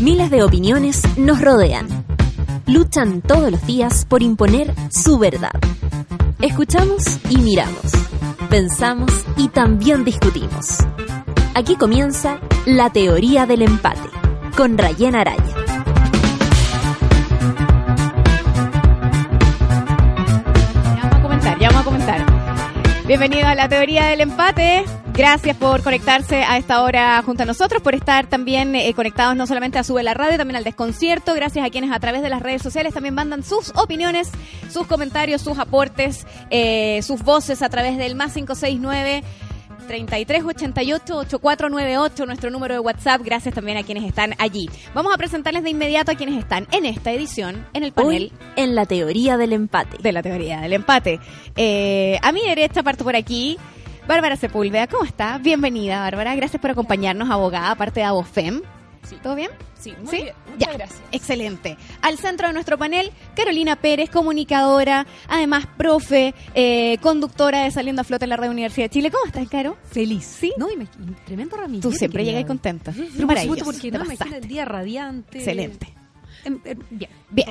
Miles de opiniones nos rodean. Luchan todos los días por imponer su verdad. Escuchamos y miramos. Pensamos y también discutimos. Aquí comienza La Teoría del Empate con Rayen Araya. Ya vamos a comentar, ya vamos a comentar. Bienvenido a La Teoría del Empate. Gracias por conectarse a esta hora junto a nosotros, por estar también eh, conectados no solamente a Sube la Radio, también al Desconcierto. Gracias a quienes a través de las redes sociales también mandan sus opiniones, sus comentarios, sus aportes, eh, sus voces a través del más 569. 3388-8498, nuestro número de WhatsApp. Gracias también a quienes están allí. Vamos a presentarles de inmediato a quienes están en esta edición, en el panel Hoy en La Teoría del Empate. de la teoría del empate. Eh, a mi derecha parto por aquí. Bárbara Sepúlveda, ¿cómo está? Bienvenida, Bárbara. Gracias por acompañarnos, abogada, aparte de Abofem. ¿Todo bien? Sí, muy ¿Sí? bien. Muchas Ya. gracias. Excelente. Al centro de nuestro panel, Carolina Pérez, comunicadora, además profe, eh, conductora de Saliendo a Flote en la Red Universidad de Chile. ¿Cómo estás, Caro? Feliz. ¿Sí? No, y me, tremendo ramillete. Tú siempre que llegas contenta. Pero por supuesto, porque no, imagino el día radiante. Excelente. Em, em, bien. Bien.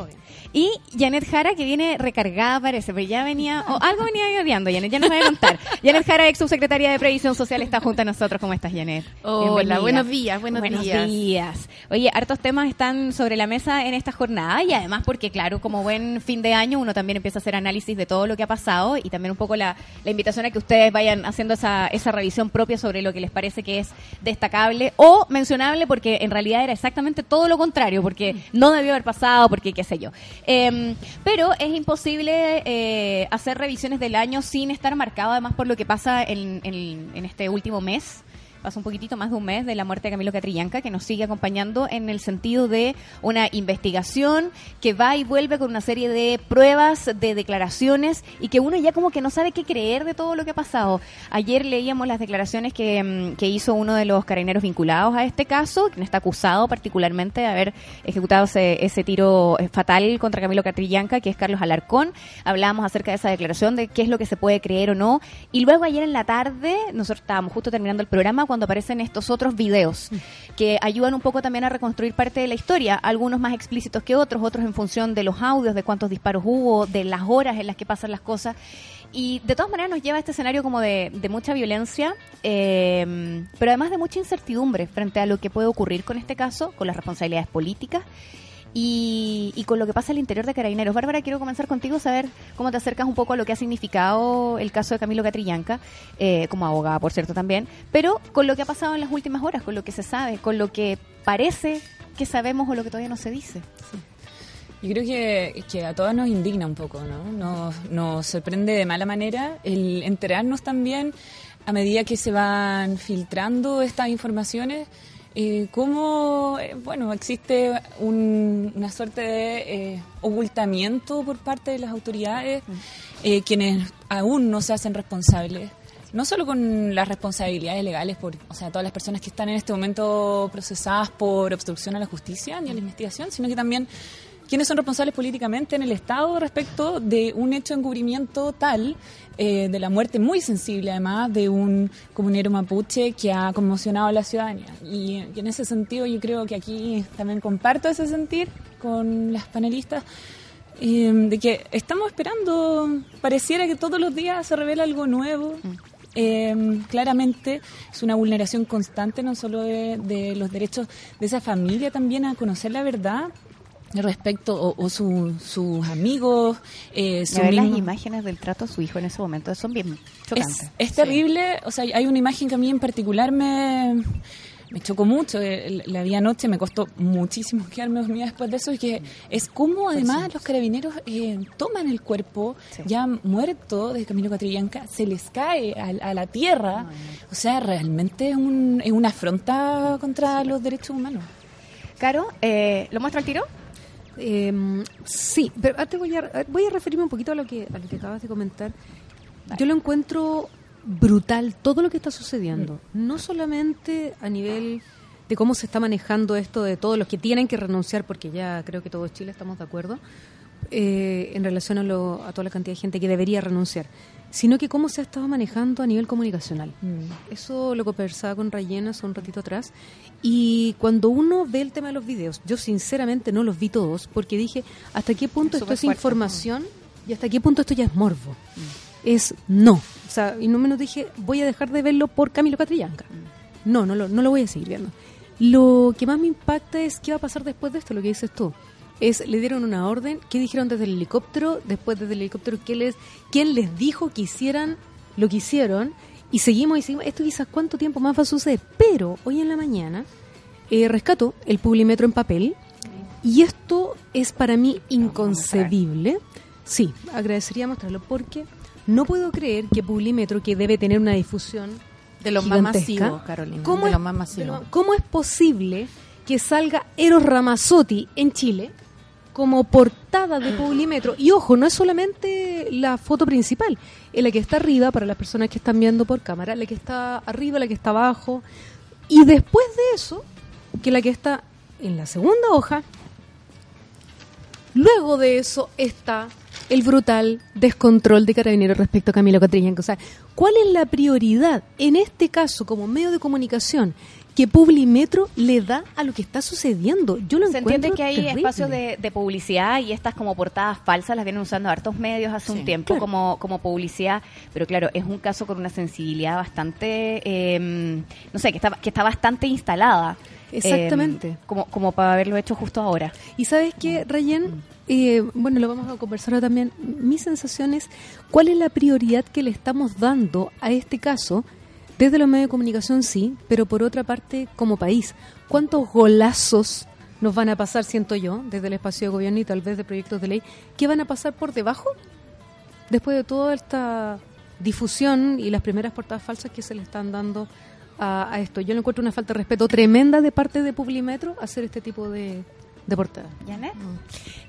Y Janet Jara, que viene recargada, parece, pero ya venía, o algo venía odiando, Janet, ya nos va a contar. Janet Jara, ex subsecretaria de Previsión Social, está junto a nosotros. ¿Cómo estás, Janet? Hola, Bienvenida. buenos días, buenos días. días. Oye, hartos temas están sobre la mesa en esta jornada y además porque, claro, como buen fin de año, uno también empieza a hacer análisis de todo lo que ha pasado y también un poco la, la invitación a que ustedes vayan haciendo esa, esa revisión propia sobre lo que les parece que es destacable o mencionable porque en realidad era exactamente todo lo contrario, porque no debió haber pasado, porque qué sé yo. Em, pero es imposible eh, hacer revisiones del año sin estar marcado además por lo que pasa en, en- en este último mes. Pasa un poquitito más de un mes de la muerte de Camilo Catrillanca, que nos sigue acompañando en el sentido de una investigación que va y vuelve con una serie de pruebas, de declaraciones, y que uno ya como que no sabe qué creer de todo lo que ha pasado. Ayer leíamos las declaraciones que, mm, que hizo uno de los carabineros vinculados a este caso, quien está acusado particularmente de haber ejecutado ese, ese tiro eh, fatal contra Camilo Catrillanca, que es Carlos Alarcón. Hablábamos acerca de esa declaración, de qué es lo que se puede creer o no. Y luego ayer en la tarde, nosotros estábamos justo terminando el programa, cuando aparecen estos otros videos que ayudan un poco también a reconstruir parte de la historia, algunos más explícitos que otros, otros en función de los audios, de cuántos disparos hubo, de las horas en las que pasan las cosas. Y de todas maneras nos lleva a este escenario como de, de mucha violencia, eh, pero además de mucha incertidumbre frente a lo que puede ocurrir con este caso, con las responsabilidades políticas y, y con lo que pasa al interior de Carabineros. Bárbara, quiero comenzar contigo, saber cómo te acercas un poco a lo que ha significado el caso de Camilo Catrillanca, eh, como abogada, por cierto, también, pero con lo que ha pasado en las últimas horas, con lo que se sabe, con lo que parece que sabemos o lo que todavía no se dice. Yo creo que, que a todas nos indigna un poco, ¿no? Nos, nos sorprende de mala manera el enterarnos también a medida que se van filtrando estas informaciones, eh, cómo, eh, bueno, existe un- una suerte de eh, ocultamiento por parte de las autoridades, eh, quienes aún no se hacen responsables no solo con las responsabilidades legales por, o sea, todas las personas que están en este momento procesadas por obstrucción a la justicia ni a la investigación, sino que también quienes son responsables políticamente en el Estado respecto de un hecho de encubrimiento tal eh, de la muerte muy sensible además de un comunero mapuche que ha conmocionado a la ciudadanía. Y, y en ese sentido yo creo que aquí también comparto ese sentir con las panelistas eh, de que estamos esperando, pareciera que todos los días se revela algo nuevo. Eh, claramente es una vulneración constante no solo de, de los derechos de esa familia también a conocer la verdad respecto o, o su- sus amigos eh, su De las imágenes del trato a su hijo en ese momento son bien chocantes. es, es terrible, o sea, hay una imagen que a mí en particular me, me chocó mucho. eh, La vi anoche, me costó muchísimo quedarme dormida después de eso. Y que es como además los carabineros eh, toman el cuerpo ya muerto de Camilo Catrillanca, se les cae a, a la tierra. O sea, realmente es, un, es una afronta contra los derechos humanos. Caro, eh, ¿lo muestro al tiro? Eh, sí, pero antes voy a, voy a referirme un poquito a lo que, a lo que acabas de comentar. Yo lo encuentro brutal todo lo que está sucediendo, no solamente a nivel de cómo se está manejando esto de todos los que tienen que renunciar, porque ya creo que todo Chile estamos de acuerdo, eh, en relación a, lo- a toda la cantidad de gente que debería renunciar, sino que cómo se ha estado manejando a nivel comunicacional. Eso lo conversaba con Rayena hace un ratito atrás. Y cuando uno ve el tema de los videos, yo sinceramente no los vi todos, porque dije, ¿hasta qué punto Es esto es fuerte. información y hasta qué punto esto ya es morbo? Es no. O sea, y no menos dije, voy a dejar de verlo por Camilo Catrillanca. No, no lo, no lo voy a seguir viendo. Lo que más me impacta es qué va a pasar después de esto, lo que dices tú. Es, le dieron una orden, ¿qué dijeron desde el helicóptero? Después desde el helicóptero, ¿qué les, ¿quién les dijo que hicieran lo que hicieron? Y seguimos y seguimos. Esto quizás cuánto tiempo más va a suceder. Pero hoy en la mañana eh, rescato el Publimetro en papel y esto es para mí inconcebible. Sí, agradecería mostrarlo porque no puedo creer que Publimetro, que debe tener una difusión De los más masivos, Carolina. ¿cómo de los más masivos. ¿Cómo es posible que salga Eros Ramazzotti en Chile como portada de Publimetro? Y ojo, no es solamente la foto principal, es la que está arriba para las personas que están viendo por cámara, la que está arriba, la que está abajo. Y después de eso, que la que está en la segunda hoja, luego de eso está el brutal descontrol de Carabineros respecto a Camilo Catrillanca. O sea, ¿cuál es la prioridad en este caso como medio de comunicación que Publimetro le da a lo que está sucediendo? Yo lo Se encuentro entiende que hay terrible. espacios de, de publicidad y estas como portadas falsas las vienen usando hartos medios hace un tiempo claro. como, como publicidad, pero claro, es un caso con una sensibilidad bastante, eh, no sé, que está, que está bastante instalada. Exactamente. eh, como, como para haberlo hecho justo ahora. Y sabes qué, Rayen, Eh, bueno, lo vamos a conversar ahora también. Mi sensación es cuál es la prioridad que le estamos dando a este caso desde los medios de comunicación, sí, pero por otra parte, como país. ¿Cuántos golazos nos van a pasar, siento yo, desde el espacio de gobierno y tal vez de proyectos de ley, que van a pasar por debajo? Después de toda esta difusión y las primeras portadas falsas que se le están dando a, a esto. Yo le encuentro una falta de respeto tremenda de parte de Publimetro hacer este tipo de, de portadas. ¿Janet?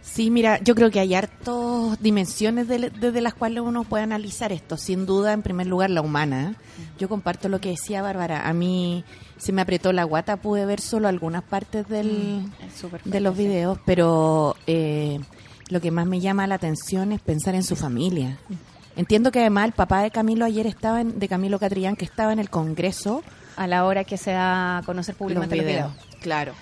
Sí, mira, yo creo que hay hartas dimensiones de- desde las cuales uno puede analizar esto. Sin duda, en primer lugar, la humana. Yo comparto lo que decía Bárbara. A mí se me apretó la guata, pude ver solo algunas partes del, súper de los videos, pero eh, lo que más me llama la atención es pensar en su familia. Entiendo que además el papá de Camilo ayer estaba, en- de Camilo Catrillán, que estaba en el Congreso a la hora que se da a conocer los públicamente los videos. videos. Claro.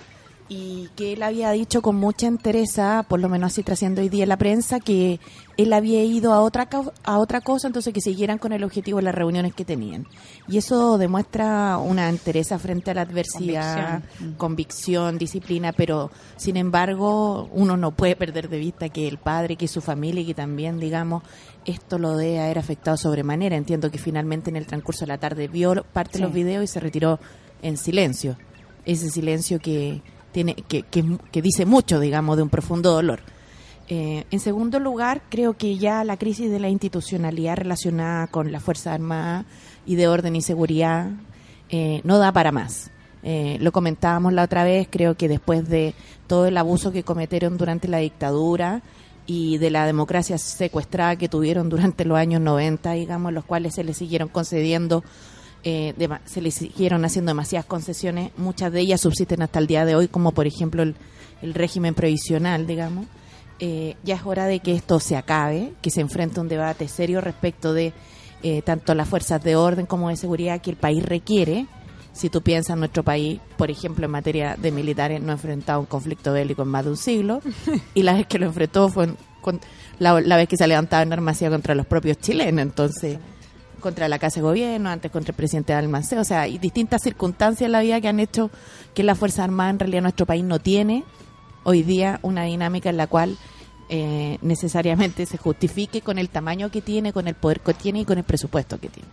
Y que él había dicho con mucha entereza, por lo menos así trasciende hoy día en la prensa, que él había ido a otra a otra cosa, entonces que siguieran con el objetivo de las reuniones que tenían. Y eso demuestra una entereza frente a la adversidad, convicción, disciplina, pero sin embargo uno no puede perder de vista que el padre, que su familia y que también, digamos, esto lo debe haber afectado sobremanera. Entiendo que finalmente en el transcurso de la tarde vio parte de los videos y se retiró en silencio. Ese silencio que tiene que, que, que dice mucho, digamos, de un profundo dolor. Eh, en segundo lugar, creo que ya la crisis de la institucionalidad relacionada con la Fuerza Armada y de orden y seguridad eh, no da para más. Eh, lo comentábamos la otra vez, creo que después de todo el abuso que cometieron durante la dictadura y de la democracia secuestrada que tuvieron durante los años 90, digamos, los cuales se les siguieron concediendo, eh, se les siguieron haciendo demasiadas concesiones, muchas de ellas subsisten hasta el día de hoy, como por ejemplo el, el régimen previsional, digamos. Eh, ya es hora de que esto se acabe, que se enfrente a un debate serio respecto de eh, tanto las fuerzas de orden como de seguridad que el país requiere. Si tú piensas en nuestro país, por ejemplo, en materia de militares, no ha enfrentado un conflicto bélico en más de un siglo, y la vez que lo enfrentó fue con- la, la vez que se levantaba en armacía contra los propios chilenos, entonces contra la Casa de Gobierno, antes contra el presidente de o sea, hay distintas circunstancias en la vida que han hecho que la Fuerza Armada en realidad nuestro país no tiene hoy día una dinámica en la cual eh, necesariamente se justifique con el tamaño que tiene, con el poder que tiene y con el presupuesto que tiene.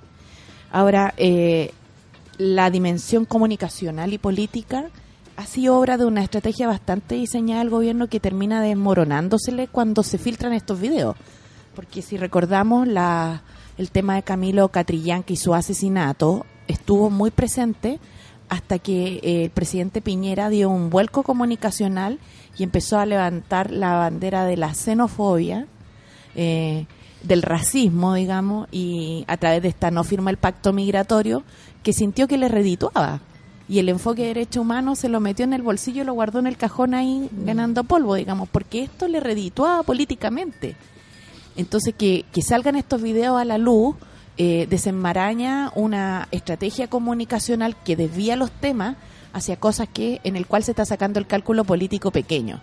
Ahora, eh, la dimensión comunicacional y política ha sido obra de una estrategia bastante diseñada del gobierno que termina desmoronándosele cuando se filtran estos videos. Porque si recordamos la, el tema de Camilo Catrillanca y su asesinato, estuvo muy presente hasta que eh, el presidente Piñera dio un vuelco comunicacional y empezó a levantar la bandera de la xenofobia, eh, del racismo, digamos, y a través de esta no firma el pacto migratorio, que sintió que le redituaba. Y el enfoque de derechos humanos se lo metió en el bolsillo y lo guardó en el cajón ahí ganando polvo, digamos, porque esto le redituaba políticamente. Entonces, que, que salgan estos videos a la luz eh, desenmaraña una estrategia comunicacional que desvía los temas hacia cosas que en el cual se está sacando el cálculo político pequeño.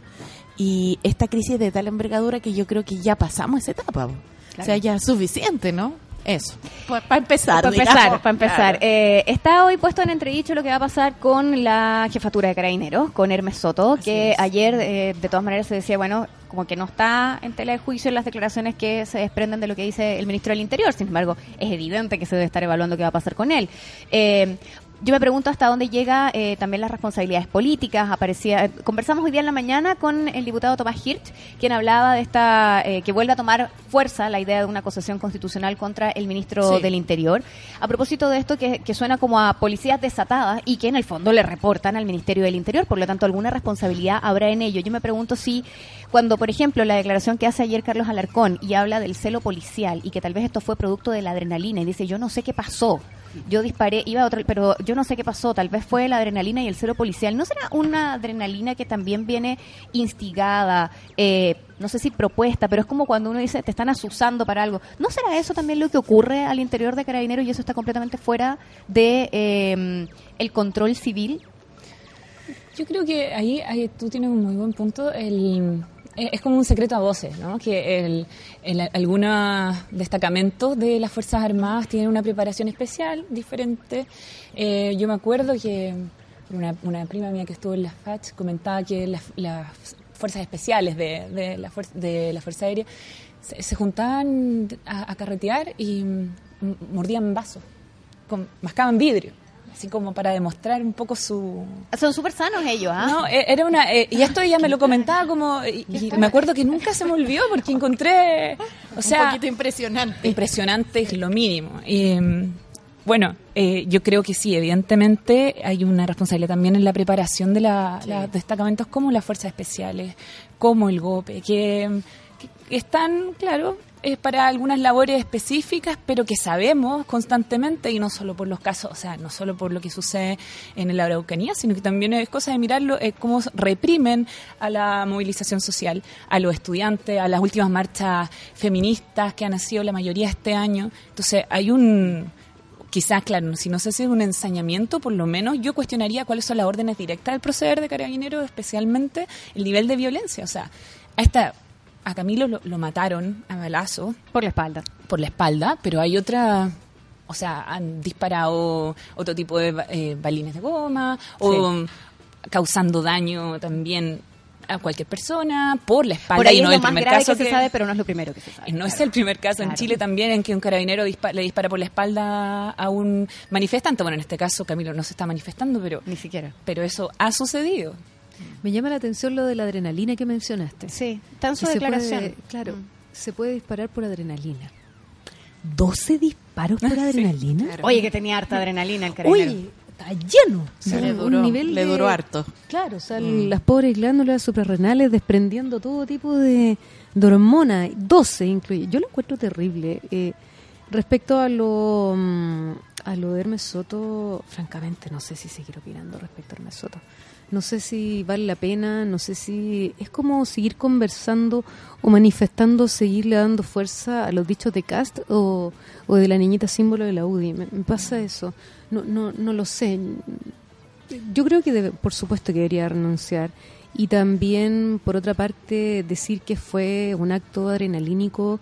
Y esta crisis es de tal envergadura que yo creo que ya pasamos esa etapa. O sea, ya es suficiente, ¿no? Eso. Para empezar. Para digamos. empezar, para empezar. Claro. Eh, está hoy puesto en entredicho lo que va a pasar con la jefatura de Carabineros, con Hermes Soto, que ayer eh, de todas maneras se decía, bueno, como que no está en tela de juicio en las declaraciones que se desprenden de lo que dice el ministro del Interior. Sin embargo, es evidente que se debe estar evaluando qué va a pasar con él. Eh, yo me pregunto hasta dónde llega eh, también las responsabilidades políticas. Aparecía, conversamos hoy día en la mañana con el diputado Tomás Hirsch, quien hablaba de esta eh, que vuelve a tomar fuerza la idea de una acusación constitucional contra el ministro Sí. del Interior. A propósito de esto que, que suena como a policías desatadas y que en el fondo le reportan al Ministerio del Interior, por lo tanto alguna responsabilidad habrá en ello. Yo me pregunto si cuando, por ejemplo, la declaración que hace ayer Carlos Alarcón y habla del celo policial y que tal vez esto fue producto de la adrenalina y dice yo no sé qué pasó. Yo disparé, iba a otro, pero yo no sé qué pasó. Tal vez fue la adrenalina y el celo policial. ¿No será una adrenalina que también viene instigada, eh, no sé si propuesta, pero es como cuando uno dice te están asusando para algo? ¿No será eso también lo que ocurre al interior de Carabineros y eso está completamente fuera de eh, el control civil? Yo creo que ahí, ahí tú tienes un muy buen punto. El, es como un secreto a voces, ¿no? Que el, el- algunos destacamentos de las Fuerzas Armadas tienen una preparación especial, diferente. Eh, yo me acuerdo que una, una prima mía que estuvo en las FACH comentaba que las, las fuerzas especiales de, la, fuerza, de la Fuerza Aérea se, juntaban a, carretear y mordían vasos, con- mascaban vidrio, así como para demostrar un poco su, Son súper sanos ellos, ¿ah? no, e- era una. eh, y esto ella me lo comentaba como. Y, y me acuerdo que nunca se me olvidó porque encontré. O un sea, poquito impresionante. impresionante es lo mínimo. Y, mm, bueno, eh, yo creo que sí, evidentemente hay una responsabilidad también en la preparación de la- los destacamentos como las fuerzas especiales, como el GOPE, que, que están, claro, eh, para algunas labores específicas, pero que sabemos constantemente, y no solo por los casos, o sea, no solo por lo que sucede en la Araucanía, sino que también es cosa de mirarlo, eh, cómo reprimen a la movilización social, a los estudiantes, a las últimas marchas feministas que han sido la mayoría este año. Entonces, hay un quizás, claro, si no sé si es un ensañamiento, por lo menos yo cuestionaría cuáles son las órdenes directas del proceder de carabineros, especialmente el nivel de violencia. O sea, a esta a Camilo lo, lo mataron a balazo Por la espalda. por la espalda, pero hay otra, o sea, han disparado otro tipo de eh, balines de goma o causando daño también a cualquier persona por la espalda Por ahí y no es el lo más primer grave caso que, se sabe, pero no es lo primero que se sabe. y no es el primer caso en. Chile también en que un carabinero dispa- le dispara por la espalda a un manifestante. Bueno, en este caso Camilo no se está manifestando, pero, Ni siquiera. pero eso ha sucedido. Me llama la atención lo de la adrenalina que mencionaste. Sí, está en su declaración. puede- claro, Mm. se puede disparar por adrenalina. ¿12 disparos por adrenalina? Oye, que tenía harta adrenalina el carabinero. Oye, está lleno. O sea, le un duró, nivel le de- duró harto. Claro, o sea, las pobres glándulas suprarrenales desprendiendo todo tipo de, de hormonas, 12 incluye. Yo lo encuentro terrible. Eh, respecto a lo, mm, a lo de Hermes Soto, francamente no sé si seguir opinando respecto a Hermes Soto. No sé si vale la pena, no sé si... Es como seguir conversando o manifestando, seguirle dando fuerza a los dichos de Cast o, de la niñita símbolo de la UDI. Me, me pasa eso. No, no, no lo sé. Yo creo que, debe- por supuesto, que debería renunciar. Y también, por otra parte, decir que fue un acto adrenalínico,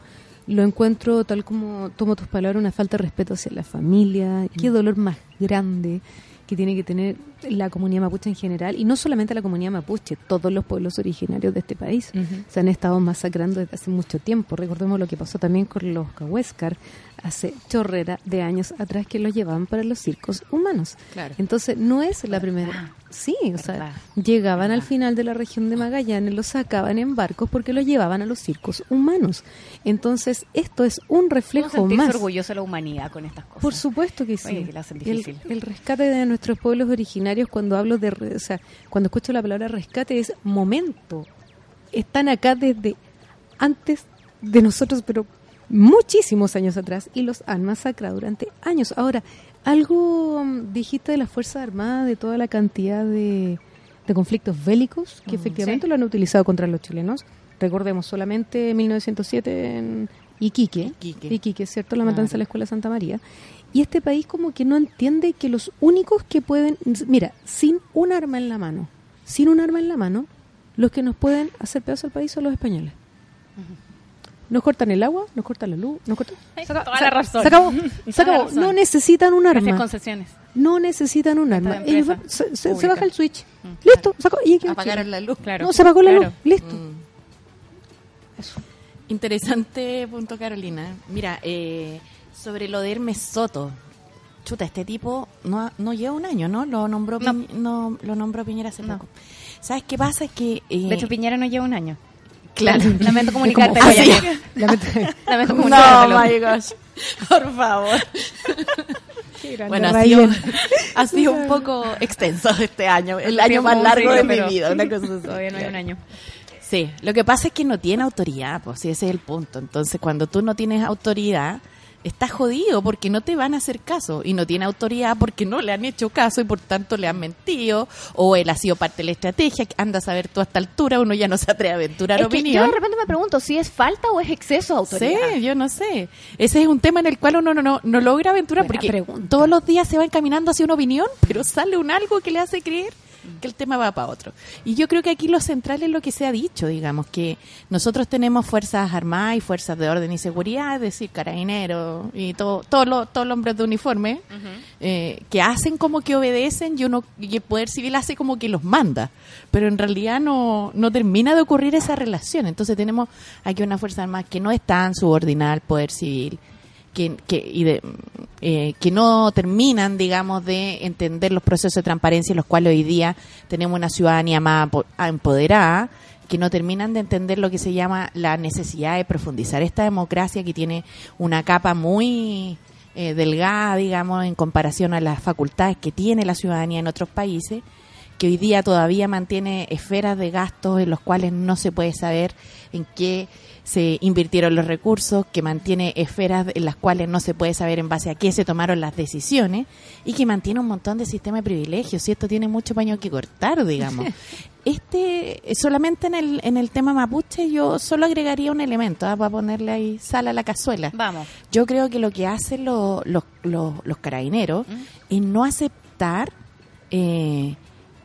lo encuentro, tal como tomo tus palabras, una falta de respeto hacia la familia. Qué dolor más grande que tiene que tener la comunidad mapuche en general, y no solamente la comunidad mapuche, todos los pueblos originarios de este país se han estado masacrando desde hace mucho tiempo. Recordemos lo que pasó también con los Cahuéscar hace chorrera de años atrás que los llevaban para los circos humanos. Claro. Entonces, no es la primera. Sí, o sea, llegaban al final de la región de Magallanes, los sacaban en barcos porque los llevaban a los circos humanos. Entonces, esto es un ¿Cómo reflejo más. orgulloso la humanidad con estas cosas? Por supuesto que sí. Oye, que la hacen el, el rescate de nuestros pueblos originarios, cuando hablo de, o sea, cuando escucho la palabra rescate, es momento. Están acá desde antes de nosotros, pero muchísimos años atrás, y los han masacrado durante años. Ahora, algo mm, dijiste de las Fuerzas Armadas, de toda la cantidad de, de conflictos bélicos que efectivamente lo han utilizado contra los chilenos. Recordemos solamente 1907 en Iquique, Iquique. Iquique, ¿cierto? La matanza de la Escuela Santa María. Y este país como que no entiende que los únicos que pueden, mira, sin un arma en la mano, sin un arma en la mano, los que nos pueden hacer pedazo al país son los españoles. Nos cortan el agua, nos cortan la luz, nos cortan... Ay, Se acabó, toda se- la razón. Se acabó, se la acabó. razón. No necesitan un Gracias arma. concesiones. No necesitan un arma. se, se- se baja el switch. Mm, Listo, sacó. Y Apagaron la luz. Claro. No, se apagó la claro. luz. Listo. Mm. Interesante punto, Carolina. Mira, eh, sobre lo de Hermes Soto. Chuta, este tipo no, no lleva un año, ¿no? Lo nombró, No. No, lo nombró Piñera hace poco. ¿Sabes qué pasa? Es que... eh, De hecho, Piñera no lleva un año. claro. Lamento comunicarte. como- Goya. Sí. Lamento- Lamento No, my gosh. Por favor. Bueno, ha sido, ha sido un poco extenso este año. El año más largo de mi vida. Una cosa así. Todavía no hay un año. Sí, lo que pasa es que no tiene autoridad, pues ese es el punto. Entonces, cuando tú no tienes autoridad, estás jodido porque no te van a hacer caso. Y no tiene autoridad porque no le han hecho caso y por tanto le han mentido. O él ha sido parte de la estrategia. Anda a saber tú a esta altura, uno ya no se atreve a aventurar Es que yo opinión. de repente me pregunto si es falta o es exceso de autoridad. Sí, yo no sé. Ese es un tema en el cual uno no, no, no logra aventurar Buena porque pregunta. todos los días se va encaminando hacia una opinión, pero sale un algo que le hace creer que el tema va para otro. Y yo creo que aquí lo central es lo que se ha dicho, digamos, que nosotros tenemos fuerzas armadas y fuerzas de orden y seguridad, es decir, carabineros y todo, todos los todos los hombres de uniforme, eh, que hacen como que obedecen y uno y el poder civil hace como que los manda, pero en realidad no, no termina de ocurrir esa relación. Entonces tenemos aquí una fuerza armada que no está en subordinada al poder civil, que, que, y de, eh, que no terminan, digamos, de entender los procesos de transparencia en los cuales hoy día tenemos una ciudadanía más apo- empoderada, que no terminan de entender lo que se llama la necesidad de profundizar esta democracia que tiene una capa muy eh, delgada, digamos, en comparación a las facultades que tiene la ciudadanía en otros países que hoy día todavía mantiene esferas de gastos en los cuales no se puede saber en qué se invirtieron los recursos, que mantiene esferas en las cuales no se puede saber en base a qué se tomaron las decisiones y que mantiene un montón de sistema de privilegios. Y esto tiene mucho paño que cortar, digamos. Este, solamente en el, en el tema mapuche, yo solo agregaría un elemento ¿ah? para ponerle ahí sal a la cazuela. Vamos. Yo creo que lo que hacen lo- los, los, los carabineros es no aceptar eh,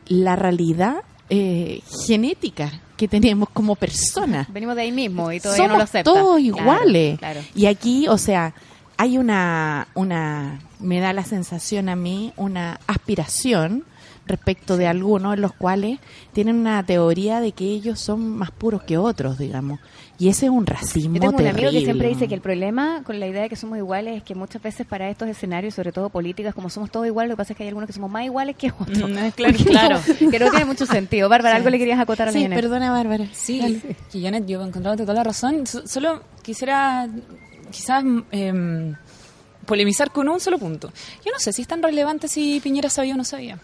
la realidad eh, genética que tenemos como personas. Venimos de ahí mismo y todavía no lo Somos acepta. todos iguales. Claro. Y aquí, o sea, hay una, una, me da la sensación a mí, una aspiración respecto de algunos los cuales tienen una teoría de que ellos son más puros que otros, digamos. Y ese es un racismo Yo tengo un amigo que siempre dice que el problema con la idea de que somos iguales es que muchas veces para estos escenarios, sobre todo políticas, como somos todos iguales, lo que pasa es que hay algunos que somos más iguales que otros. Mm, claro, Porque claro. no- que no tiene mucho sentido. Bárbara, algo le querías acotar a la Sí, Janet? perdona, Bárbara. Sí, que Janet, yo encontraba toda la razón. So- Solo quisiera quizás em, polemizar con un solo punto. Yo no sé si es tan relevante si Piñera sabía o no sabía.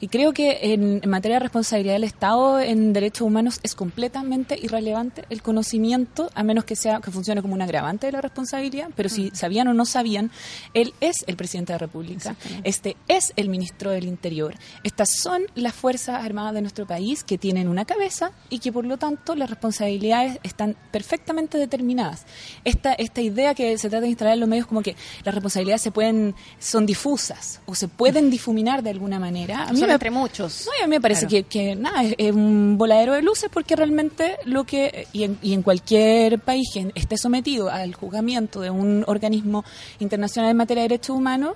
Y creo que en, en materia de responsabilidad del Estado en derechos humanos es completamente irrelevante el conocimiento, a menos que sea que funcione como un agravante de la responsabilidad. Pero si sabían o no sabían, él es el presidente de la República. Este es el ministro del Interior. Estas son las fuerzas armadas de nuestro país que tienen una cabeza y que por lo tanto las responsabilidades están perfectamente determinadas. Esta esta idea que se trata de instalar en los medios como que las responsabilidades se pueden son difusas o se pueden difuminar de alguna manera. A mí Me- entre muchos. no, y a mí me parece Claro. que, que nada, es, es un voladero de luces porque realmente lo que, y en, y en cualquier país que esté sometido al juzgamiento de un organismo internacional en materia de derechos humanos,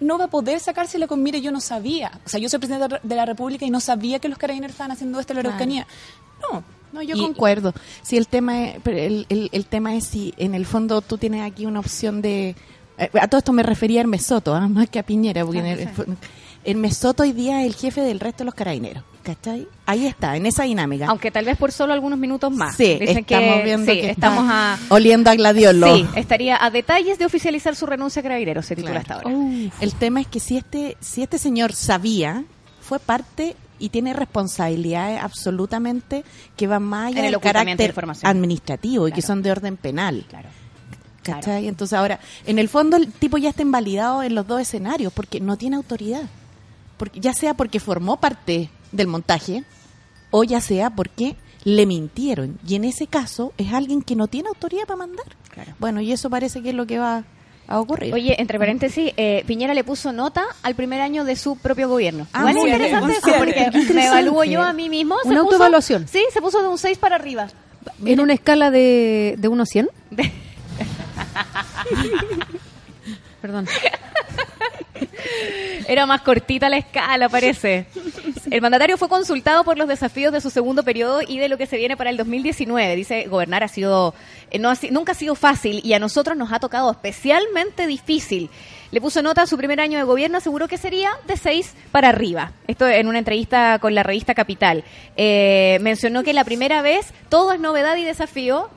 no va a poder sacársela con, mire, yo no sabía. O sea, yo soy presidente de la República y no sabía que los carabineros estaban haciendo esto en la Claro. Araucanía. No. No, yo Y- concuerdo. Si el tema es, el, el, el tema es si en el fondo tú tienes aquí una opción de eh, a todo esto me refería a Hermes Soto, ¿ah? más que a Piñera, porque en el- Hermes Soto hoy día es el jefe del resto de los carabineros, ¿cachai? Ahí está, en esa dinámica. Aunque tal vez por solo algunos minutos más. sí, Dicen estamos que, viendo sí, que estamos a... oliendo a gladiolo. Sí, estaría a detalles de oficializar su renuncia a Carabineros, se titula Claro. hasta ahora. El tema es que si este, si este señor sabía, fue parte y tiene responsabilidades absolutamente que van más allá el del de carácter administrativo y que son de orden penal. Claro. ¿Cachai? Entonces ahora, en el fondo el tipo ya está invalidado en los dos escenarios porque no tiene autoridad. Porque, ya sea porque formó parte del montaje o ya sea porque le mintieron. Y en ese caso es alguien que no tiene autoridad para mandar. Claro. Bueno, y eso parece que es lo que va a ocurrir. Oye, entre paréntesis, eh, Piñera le puso nota al primer año de su propio gobierno. Ah, Igual es muy interesante bien, eso, porque bien. me evalúo yo a mí mismo. se Una puso- autoevaluación. Sí, se puso de un 6 para arriba. En una escala de, de 1 a 100. Perdón. Era más cortita la escala, parece. El mandatario fue consultado por los desafíos de su segundo periodo y de lo que se viene para el 2019. Dice, gobernar ha sido, eh, no ha nunca ha sido fácil y a nosotros nos ha tocado especialmente difícil. Le puso nota a su primer año de gobierno, aseguró que sería de seis para arriba. Esto en una entrevista con la revista Capital. Eh, mencionó que la primera vez todo es novedad y desafío.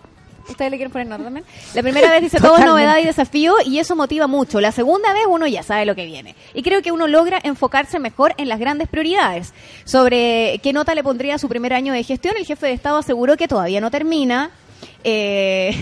¿Ustedes le quieren poner nota también? La primera vez dice todo es novedad y desafío y eso motiva mucho. La segunda vez uno ya sabe lo que viene. Y creo que uno logra enfocarse mejor en las grandes prioridades. Sobre qué nota le pondría a su primer año de gestión, el jefe de Estado aseguró que todavía no termina. Eh,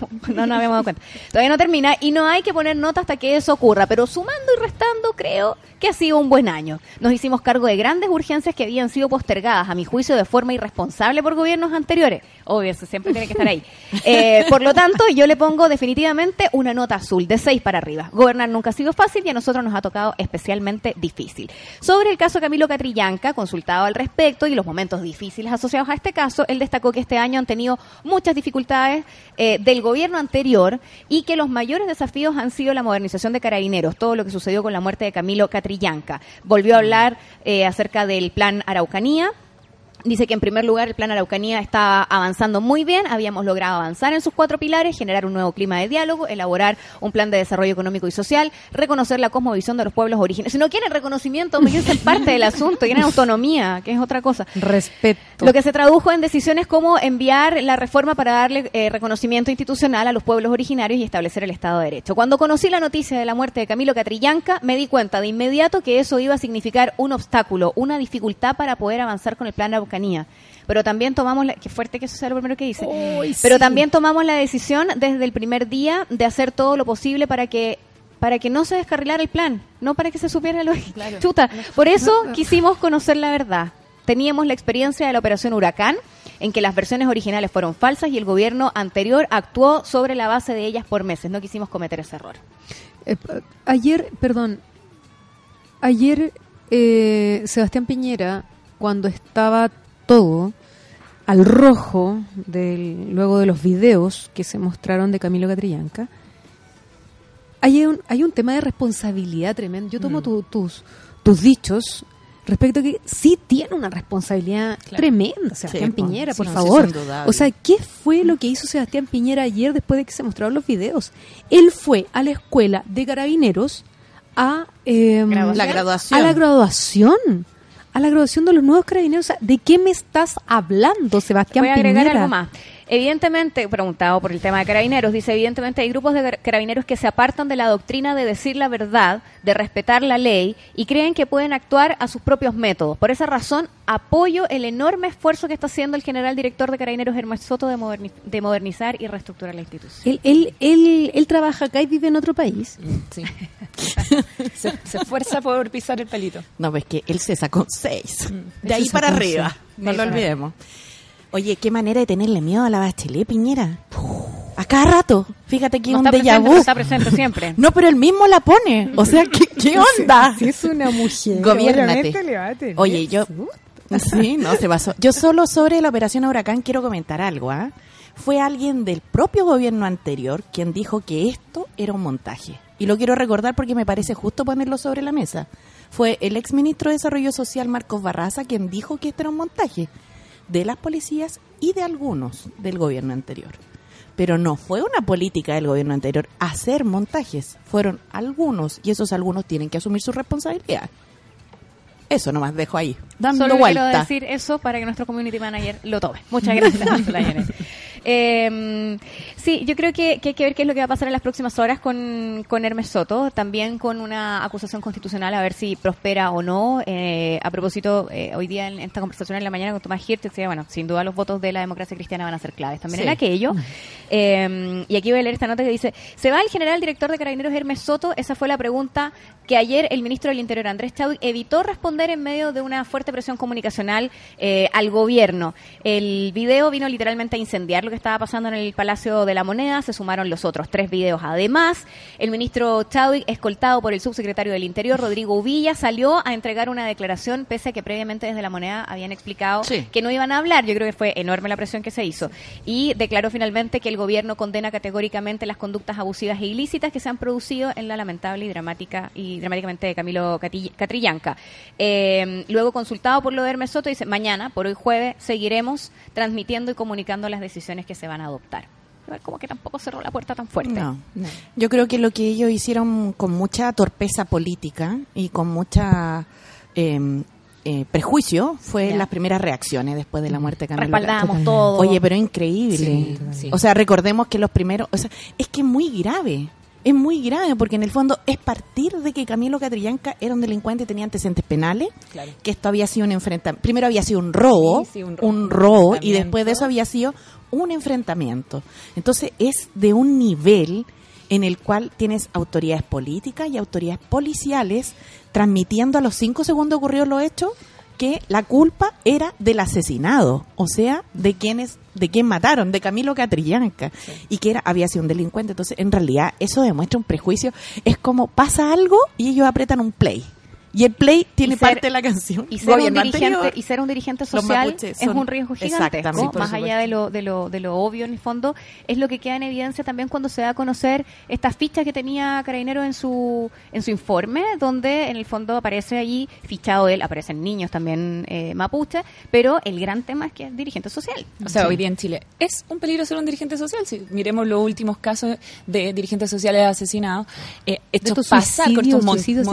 no nos habíamos dado cuenta. Todavía no termina y no hay que poner nota hasta que eso ocurra. Pero sumando y restando, creo que ha sido un buen año. Nos hicimos cargo de grandes urgencias que habían sido postergadas, a mi juicio, de forma irresponsable por gobiernos anteriores. Obvio, eso siempre tiene que estar ahí. Eh, por lo tanto, yo le pongo definitivamente una nota azul, de 6 para arriba. Gobernar nunca ha sido fácil y a nosotros nos ha tocado especialmente difícil. Sobre el caso Camilo Catrillanca, consultado al respecto y los momentos difíciles asociados a este caso, él destacó que este año han tenido muchas dificultades eh, del gobierno anterior y que los mayores desafíos han sido la modernización de carabineros, todo lo que sucedió con la muerte de Camilo Catrillanca. Volvió a hablar eh, acerca del plan Araucanía, Dice que en primer lugar el plan Araucanía está avanzando muy bien, habíamos logrado avanzar en sus cuatro pilares, generar un nuevo clima de diálogo, elaborar un plan de desarrollo económico y social, reconocer la cosmovisión de los pueblos originarios. Si no quieren reconocimiento, me en parte del asunto, quieren autonomía, que es otra cosa. Respeto. Lo que se tradujo en decisiones como enviar la reforma para darle eh, reconocimiento institucional a los pueblos originarios y establecer el Estado de Derecho. Cuando conocí la noticia de la muerte de Camilo Catrillanca, me di cuenta de inmediato que eso iba a significar un obstáculo, una dificultad para poder avanzar con el plan Araucanía. Pero también tomamos, la, qué fuerte que eso sea lo primero que dice, pero también tomamos la decisión desde el primer día de hacer todo lo posible para que para que no se descarrilara el plan, no para que se supiera lo chuta. Por eso quisimos conocer la verdad. Teníamos la experiencia de la operación Huracán, en que las versiones originales fueron falsas y el gobierno anterior actuó sobre la base de ellas por meses. No quisimos cometer ese error. Eh, ayer, perdón, ayer eh, Sebastián Piñera, cuando estaba todo al rojo del, luego de los videos que se mostraron de Camilo Catrillanca, hay un, hay un tema de responsabilidad tremendo. Yo tomo tu- tus, tus dichos respecto a que sí tiene una responsabilidad tremenda Sebastián po. Piñera, por Sí, no, sí, favor. o sea, ¿qué fue lo que hizo Sebastián Piñera ayer después de que se mostraron los videos? Él fue a la escuela de carabineros a Graduación. La graduación. a la graduación. A la graduación de los nuevos carabineros. O sea, ¿De qué me estás hablando, Sebastián Voy a agregar Piñera? algo más. Evidentemente, preguntado por el tema de carabineros, dice, evidentemente hay grupos de car- carabineros que se apartan de la doctrina de decir la verdad, de respetar la ley y creen que pueden actuar a sus propios métodos. Por esa razón, apoyo el enorme esfuerzo que está haciendo el general director de carabineros Hermes Soto de, moderni- de modernizar y reestructurar la institución. Él, él, él, él trabaja acá y vive en otro país. Sí. se, se esfuerza por pisar el pelito. No, pues que él se sacó seis. Él De ahí para arriba. seis. No lo olvidemos. Oye, qué manera de tenerle miedo a la Bachelet, Piñera. A cada rato. Fíjate que es No un está déjà presente, vu. no está presente siempre. No, pero él mismo la pone. O sea, ¿qué, qué onda? es una mujer. Gobiérnate. Oye, yo... Sí, no, se pasó. Yo solo sobre la operación Huracán quiero comentar algo, ¿ah? Fue alguien del propio gobierno anterior quien dijo que esto era un montaje. y lo quiero recordar porque me parece justo ponerlo sobre la mesa. Fue el exministro de Desarrollo Social, Marcos Barraza, quien dijo que este era un montaje de las policías y de algunos del gobierno anterior. Pero no fue una política del gobierno anterior hacer montajes, fueron algunos y esos algunos tienen que asumir su responsabilidad. Eso nomás dejo ahí, dando Solo vuelta. quiero decir eso para que nuestro community manager lo tome. Muchas gracias. Eh, sí, yo creo que, que hay que ver qué es lo que va a pasar en las próximas horas con, con Hermes Soto, también con una acusación constitucional, a ver si prospera o no. Eh, a propósito, eh, hoy día en esta conversación en la mañana con Tomás Hirt decía, bueno, sin duda los votos de la democracia cristiana van a ser claves también Sí. en aquello. Eh, y aquí voy a leer esta nota que dice, ¿se va el general director de Carabineros Hermes Soto? Esa fue la pregunta que ayer el ministro del Interior, Andrés Chadwick, evitó responder en medio de una fuerte presión comunicacional eh, al gobierno. El video vino literalmente a incendiar lo que estaba pasando en el Palacio de la Moneda, se sumaron los otros tres videos. Además, el ministro Chadwick, escoltado por el subsecretario del Interior, Rodrigo Uvilla, salió a entregar una declaración, pese a que previamente desde la Moneda habían explicado Sí. que no iban a hablar. Yo creo que fue enorme la presión que se hizo. Y declaró finalmente que el gobierno condena categóricamente las conductas abusivas e ilícitas que se han producido en la lamentable y dramática y dramáticamente de Camilo Catrillanca. Eh, luego consultado por lo de Hermes Soto, dice, mañana, por hoy jueves, seguiremos transmitiendo y comunicando las decisiones que se van a adoptar. Como que tampoco cerró la puerta tan fuerte. No. Yo creo que lo que ellos hicieron con mucha torpeza política y con mucha eh, eh, prejuicio fue Ya. las primeras reacciones después de la muerte de Camilo Respaldamos Totalmente. todo. Oye, pero increíble. Sí, sí. O sea, recordemos que los primeros, o sea, es que es muy grave. Es muy grave porque en el fondo es partir de que Camilo Catrillanca era un delincuente y tenía antecedentes penales, Claro. que esto había sido un enfrentamiento. Primero había sido un robo, Sí, sí, un un robo, robo, y después de eso había sido un enfrentamiento. Entonces es de un nivel en el cual tienes autoridades políticas y autoridades policiales transmitiendo a los cinco segundos ocurridos los hechos que la culpa era del asesinado, o sea, de quienes, de quien mataron, de Camilo Catrillanca, y que era, había sido un delincuente. Entonces, en realidad, eso demuestra un prejuicio. Es como pasa algo y ellos apretan un play. Y el play tiene ser- parte de la canción. y ser, un dirigente, anterior. y ser un dirigente social es un riesgo gigantesco, más supuesto. allá de lo, de, lo, de lo obvio en el fondo, es lo que queda en evidencia también cuando se da a conocer estas fichas que tenía Carabinero en su en su informe, donde en el fondo aparece allí, fichado él, aparecen niños también eh, mapuche, pero el gran tema es que es dirigente social. O sea, hoy día en Chile es un peligro ser un dirigente social. Si miremos los últimos casos de dirigentes sociales asesinados, eh, estos estos pasar con estos mon- suicidios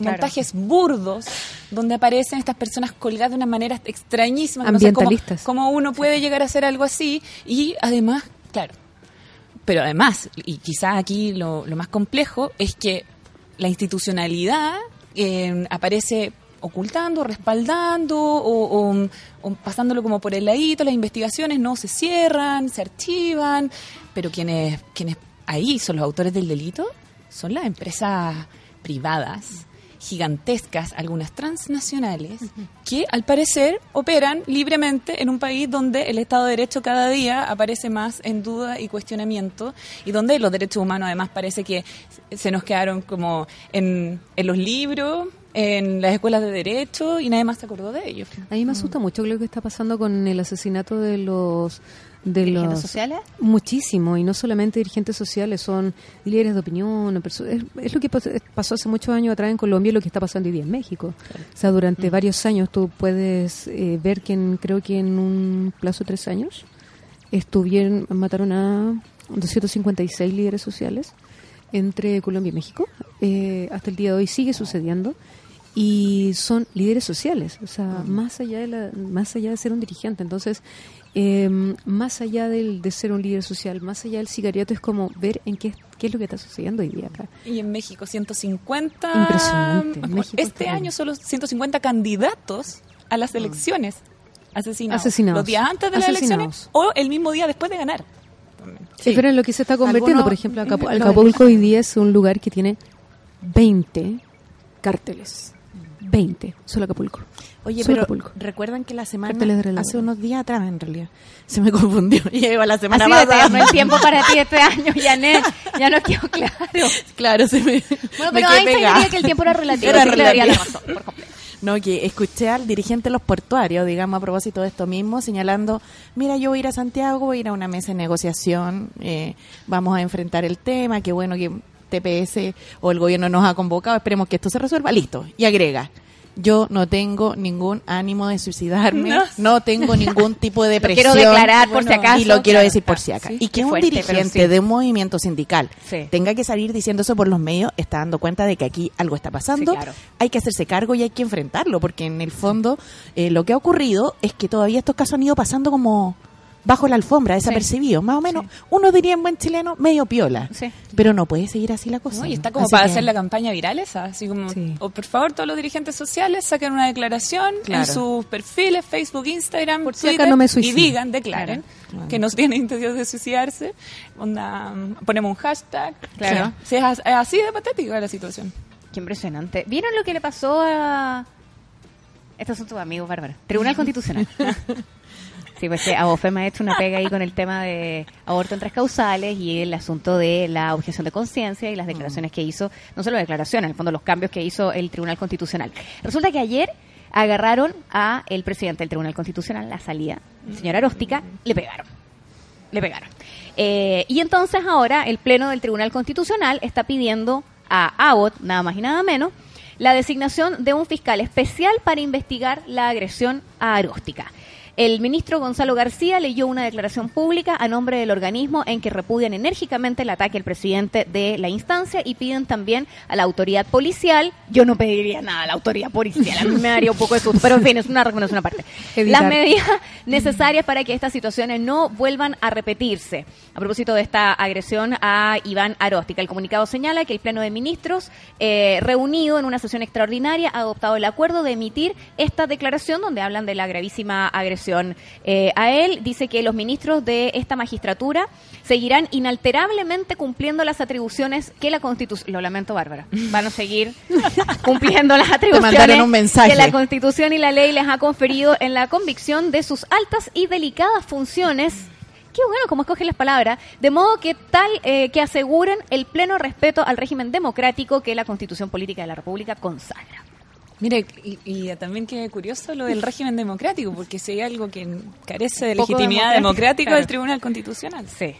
montajes, Claro. burdos, donde aparecen estas personas colgadas de una manera extrañísima. que no sé cómo- Ambientalistas. cómo uno puede llegar a hacer algo así y además, claro, pero además, y quizás aquí lo, lo más complejo es que la institucionalidad eh, aparece ocultando, respaldando o, o- o pasándolo como por el ladito, las investigaciones no se cierran, se archivan, pero quienes, quienes ahí son los autores del delito son las empresas privadas gigantescas, algunas transnacionales, que al parecer operan libremente en un país donde el Estado de Derecho cada día aparece más en duda y cuestionamiento y donde los derechos humanos además parece que se nos quedaron como en, en los libros, en las escuelas de derecho y nadie más se acordó de ellos. A mí me asusta mucho lo que está pasando con el asesinato de los de ¿Dirigentes los sociales? muchísimo y no solamente dirigentes sociales son líderes de opinión es, es lo que pas- pasó hace muchos años atrás en Colombia y lo que está pasando hoy día en México. O sea durante varios años tú puedes eh, ver que en- creo que en un plazo de tres años estuvieron mataron a 256 líderes sociales entre Colombia y México. Eh, hasta el día de hoy sigue sucediendo y son líderes sociales, o sea, más allá de la, más allá de ser un dirigente, entonces eh, más allá del, de ser un líder social, más allá del sicariato es como ver en qué, qué es lo que está sucediendo hoy día acá. Y en México 150... Impresionante. Bueno, México este año solo 150 candidatos a las elecciones asesinados. Asesinados. Los días antes de las Asesinados. elecciones o el mismo día después de ganar. Sí. Pero en lo que se está convirtiendo, por ejemplo, Acapu- lo Acapulco hoy día es un lugar que tiene 20 cárteles. 20, solo Acapulco. Oye, pero Acapulco. recuerdan que la semana, hace unos días atrás en realidad, se me confundió. Llevo la semana Así pasada. eterno el tiempo para ti este año, Janet. Ya nos quedó claro. Claro, se me. Bueno, me pero quedé Einstein diría que el tiempo era relativo, Era que la razón, por completo. No, que escuché al dirigente de los portuarios, digamos, a propósito de esto mismo, señalando, mira, yo voy a ir a Santiago, voy a ir a una mesa de negociación, eh, vamos a enfrentar el tema, qué bueno que TPS o el gobierno nos ha convocado, esperemos que esto se resuelva, listo. Y agrega, yo no tengo ningún ánimo de suicidarme, no, No. tengo ningún tipo de Lo depresión. quiero declarar por si acaso. Y lo quiero decir por si acaso. Sí, y que un fuerte, dirigente sí. de un movimiento sindical Sí. tenga que salir diciendo eso por los medios, está dando cuenta de que aquí algo está pasando. Claro. Hay que hacerse cargo y hay que enfrentarlo, porque en el fondo eh, lo que ha ocurrido es que todavía estos casos han ido pasando como bajo la alfombra, desapercibidos, más o menos. Uno diría en buen chileno, medio piola. Sí. Pero no puede seguir así la cosa. No, y está como Así para que- hacer la campaña viral esa, así como, Sí. o por favor todos los dirigentes sociales saquen una declaración Claro. en sus perfiles, Facebook, Instagram, Por si acá Twitter, no me y digan, declaren que no tienen intención de suicidarse, ponemos un hashtag, Claro. Sí, es así de patética la situación. Qué impresionante. ¿Vieron lo que le pasó a... Estos son tus amigos, Bárbara. Tribunal Constitucional. Sí, pues que Abofe me ha hecho una pega ahí con el tema de aborto en tres causales y el asunto de la objeción de conciencia y las declaraciones que hizo, no solo declaraciones, en el fondo los cambios que hizo el Tribunal Constitucional. Resulta que ayer agarraron a el presidente del Tribunal Constitucional, la salida, el señor Aróstica, le pegaron. Le pegaron. Eh, y entonces ahora el Pleno del Tribunal Constitucional está pidiendo a Abbott, nada más y nada menos, la designación de un fiscal especial para investigar la agresión a Aróstica. El ministro Gonzalo García leyó una declaración pública a nombre del organismo en que repudian enérgicamente el ataque al presidente de la instancia y piden también a la autoridad policial. Yo no pediría nada a la autoridad policial, a mí me daría un poco de susto, pero en fin, es una recomendación aparte. Evitar. Las medidas necesarias para que estas situaciones no vuelvan a repetirse. A propósito de esta agresión a Iván Aróstica, el comunicado señala que el Pleno de Ministros, eh, reunido en una sesión extraordinaria, ha adoptado el acuerdo de emitir esta declaración donde hablan de la gravísima agresión eh, a él. Dice que los ministros de esta magistratura seguirán inalterablemente cumpliendo las atribuciones que la Constitución... Lo lamento, Bárbara. Van a seguir cumpliendo las atribuciones mandaron un mensaje. que la Constitución y la ley les ha conferido en la convicción de sus altas y delicadas funciones. Qué bueno cómo escogen las palabras, de modo que tal eh, que aseguren el pleno respeto al régimen democrático que la Constitución Política de la República consagra. Mire, y, y también que curioso lo del régimen democrático, porque si hay algo que carece de legitimidad democrático, democrática claro. del Tribunal Constitucional. Sí.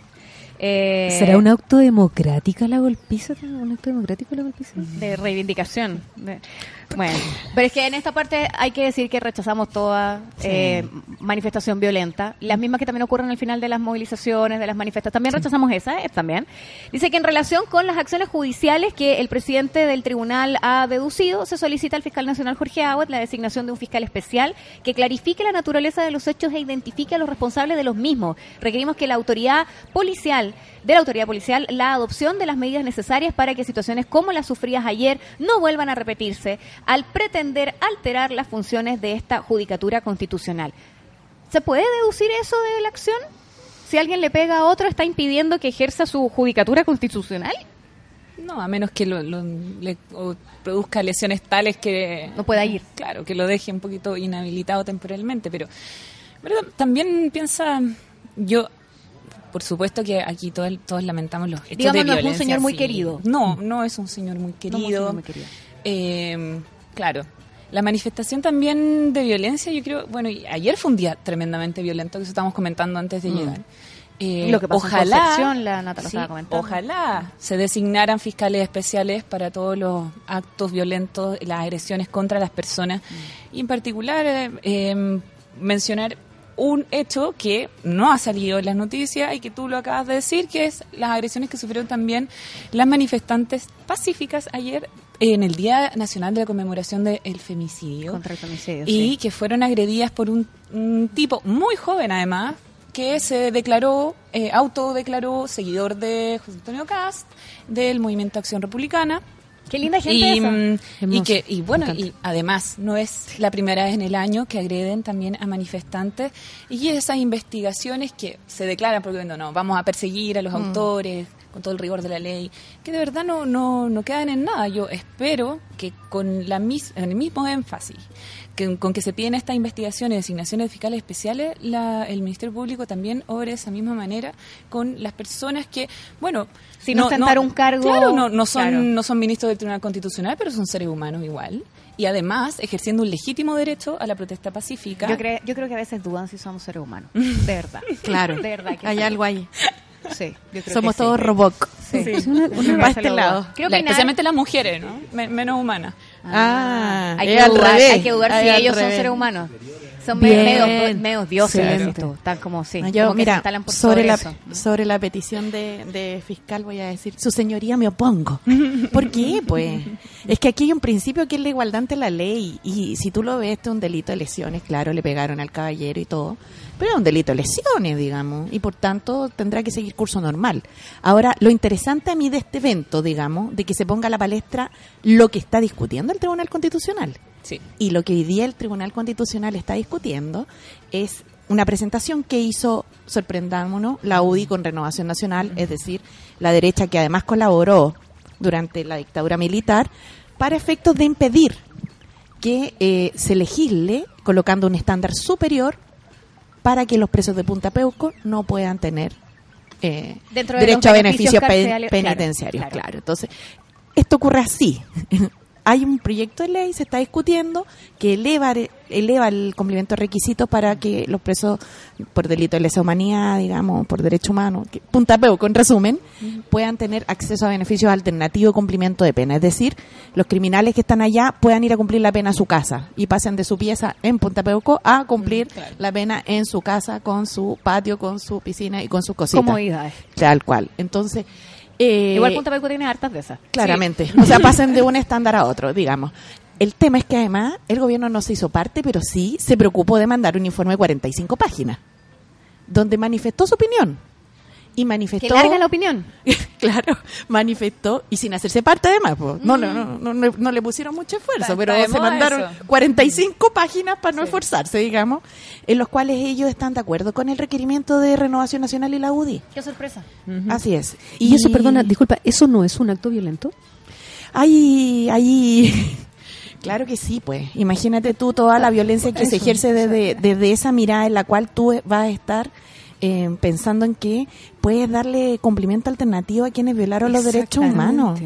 Eh, ¿Será un acto democrática la golpiza? ¿Un acto democrático la golpiza? de reivindicación. De- bueno, pero es que en esta parte hay que decir que rechazamos toda eh, manifestación violenta, las mismas que también ocurren al final de las movilizaciones, de las manifestaciones, también rechazamos esa, eh, también. Dice que en relación con las acciones judiciales que el presidente del tribunal ha deducido, se solicita al fiscal nacional Jorge Aguat la designación de un fiscal especial que clarifique la naturaleza de los hechos e identifique a los responsables de los mismos. Requerimos que la autoridad policial de la autoridad policial la adopción de las medidas necesarias para que situaciones como las sufridas ayer no vuelvan a repetirse al pretender alterar las funciones de esta judicatura constitucional. ¿Se puede deducir eso de la acción? Si alguien le pega a otro, ¿está impidiendo que ejerza su judicatura constitucional? No, a menos que lo, lo- le o produzca lesiones tales que... No pueda ir. Claro, que lo deje un poquito inhabilitado temporalmente, pero ¿verdad? también piensa, yo, por supuesto que aquí todos, todos lamentamos los hechos Digamos, de no es un señor muy sí. querido. No, no es un señor muy No, querido. un señor muy querido. Eh, claro. La manifestación también de violencia, yo creo, bueno, ayer fue un día tremendamente violento, que eso estábamos comentando antes de llegar. Eh, Mm. Lo que pasó en ojalá, Concepción, la Nata lo sí, estaba comentando. ojalá se designaran fiscales especiales para todos los actos violentos, las agresiones contra las personas, Mm. y en particular eh, eh, mencionar un hecho que no ha salido en las noticias y que tú lo acabas de decir, que es las agresiones que sufrieron también las manifestantes pacíficas ayer en el Día Nacional de la Conmemoración del Femicidio. Contra el femicidio, Y sí. que fueron agredidas por un, un tipo muy joven además, que se declaró, eh, autodeclaró seguidor de José Antonio Cast, del Movimiento Acción Republicana. Qué linda gente Y, esa. mm, y que y bueno y además no es la primera vez en el año que agreden también a manifestantes y esas investigaciones que se declaran porque no no vamos a perseguir a los autores con todo el rigor de la ley que de verdad no no no quedan en nada yo espero que con la mis, el mismo énfasis que, con que se piden estas investigaciones y designaciones de fiscales especiales la, el Ministerio Público también obre de esa misma manera con las personas que bueno Si no ostentar un cargo- claro no no son Claro. no son ministros del Tribunal Constitucional, pero son seres humanos igual. Y además ejerciendo un legítimo derecho a la protesta pacífica. Yo, creo, yo creo que a veces dudan si somos seres humanos. De verdad. Claro. De verdad. que Hay sí. algo ahí. Sí, yo creo Somos que sí. todos Roboc. Sí. Es una- una- Va a este lado. ¿Qué La- opinar? especialmente las mujeres, ¿no? Me- menos humanas. Ah, hay, es que al dudar, revés, hay que dudar si es al ellos son revés. seres humanos. Son medios, medios dioses, tú. Están como, sí, No, yo, como que se mira, instalan por sobre, la, eso. sobre la petición de, de fiscal voy a decir, su señoría me opongo. ¿Por qué? Pues es que aquí hay un principio que es la igualdad ante la ley y si tú lo ves, este es un delito de lesiones, claro, le pegaron al caballero y todo, pero es un delito de lesiones, digamos, y por tanto tendrá que seguir curso normal. Ahora, lo interesante a mí de este evento, digamos, de que se ponga a la palestra lo que está discutiendo el Tribunal Constitucional. Sí. Y lo que hoy día el Tribunal Constitucional está discutiendo es una presentación que hizo, sorprendámonos, la UDI con Renovación Nacional, es decir, la derecha que además colaboró durante la dictadura militar para efectos de impedir que eh, se legisle colocando un estándar superior para que los presos de Punta Peuco no puedan tener eh, de derecho a beneficios claro, penitenciarios. claro. claro. Entonces, esto ocurre así. Hay un proyecto de ley, se está discutiendo, que eleva, eleva el cumplimiento de requisitos para que los presos por delito de lesa humanidad, digamos, por derecho humano, que, Punta Peuco, en resumen, puedan tener acceso a beneficios alternativos de cumplimiento de pena. Es decir, los criminales que están allá puedan ir a cumplir la pena a su casa y pasen de su pieza en Punta Peuco a cumplir la pena en su casa, con su patio, con su piscina y con sus cositas. Comodidades. Tal cual. Entonces, eh, Igual Punta Peuco tiene hartas de esas. claramente. O sea, pasen de un estándar a otro, digamos. El tema es que además el gobierno no se hizo parte, pero sí se preocupó de mandar un informe de 45 páginas, donde manifestó su opinión. Y Que manifestó... larga la opinión. claro, manifestó, y sin hacerse parte además, pues. no, no, no, no, no, no le pusieron mucho esfuerzo, Está- pero está se mandaron eso. 45 páginas para no esforzarse, digamos, en los cuales ellos están de acuerdo con el requerimiento de Renovación Nacional y la UDI. Qué sorpresa. Así es. Y eso, perdona, disculpa, ¿eso no es un acto violento? Hay, hay, claro que sí, pues. Imagínate tú toda la violencia que se ejerce desde, desde esa mirada en la cual tú vas a estar eh, pensando en que puedes darle cumplimiento alternativo a quienes violaron los derechos humanos.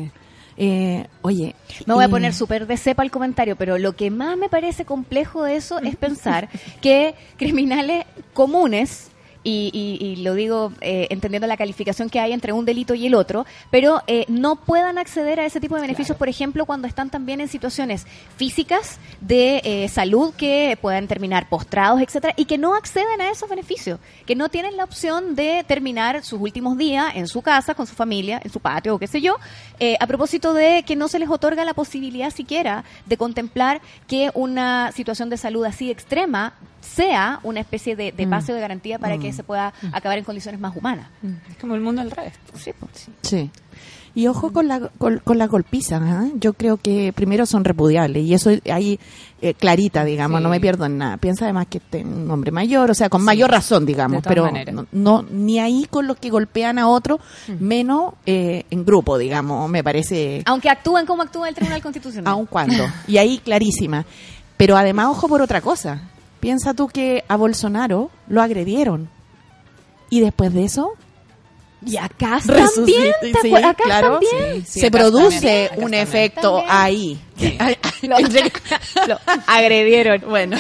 Eh, oye, Me voy a poner súper de cepa el comentario, pero lo que más me parece complejo de eso es pensar que criminales comunes, y, y- y lo digo eh, entendiendo la calificación que hay entre un delito y el otro, pero eh, no puedan acceder a ese tipo de beneficios, por ejemplo, cuando están también en situaciones físicas de eh, salud que puedan terminar postrados, etcétera, y que no acceden a esos beneficios, que no tienen la opción de terminar sus últimos días en su casa, con su familia, en su patio o qué sé yo, eh, a propósito de que no se les otorga la posibilidad siquiera de contemplar que una situación de salud así extrema sea una especie de, de pase de garantía para que se pueda acabar en condiciones más humanas. Es como el mundo al revés. Sí, pues. Sí. Y ojo con la con, con las golpizas, ¿ah? yo creo que primero son repudiables y eso ahí eh, clarita, digamos, Sí. no me pierdo en nada. Piensa además que este es un hombre mayor, o sea, con mayor razón, digamos, pero no- ni ahí con los que golpean a otro, menos eh, en grupo, digamos, me parece Aunque actúen como actúa el Tribunal Constitucional. aun cuando. Y ahí clarísima. Pero además, ojo por otra cosa. Piensa tú que a Bolsonaro lo agredieron. Y después de eso, Y acá también, ¿te sí, acá claro, también. Sí, sí, se acá produce también, un también. efecto También. ahí. Lo, lo agredieron. Bueno,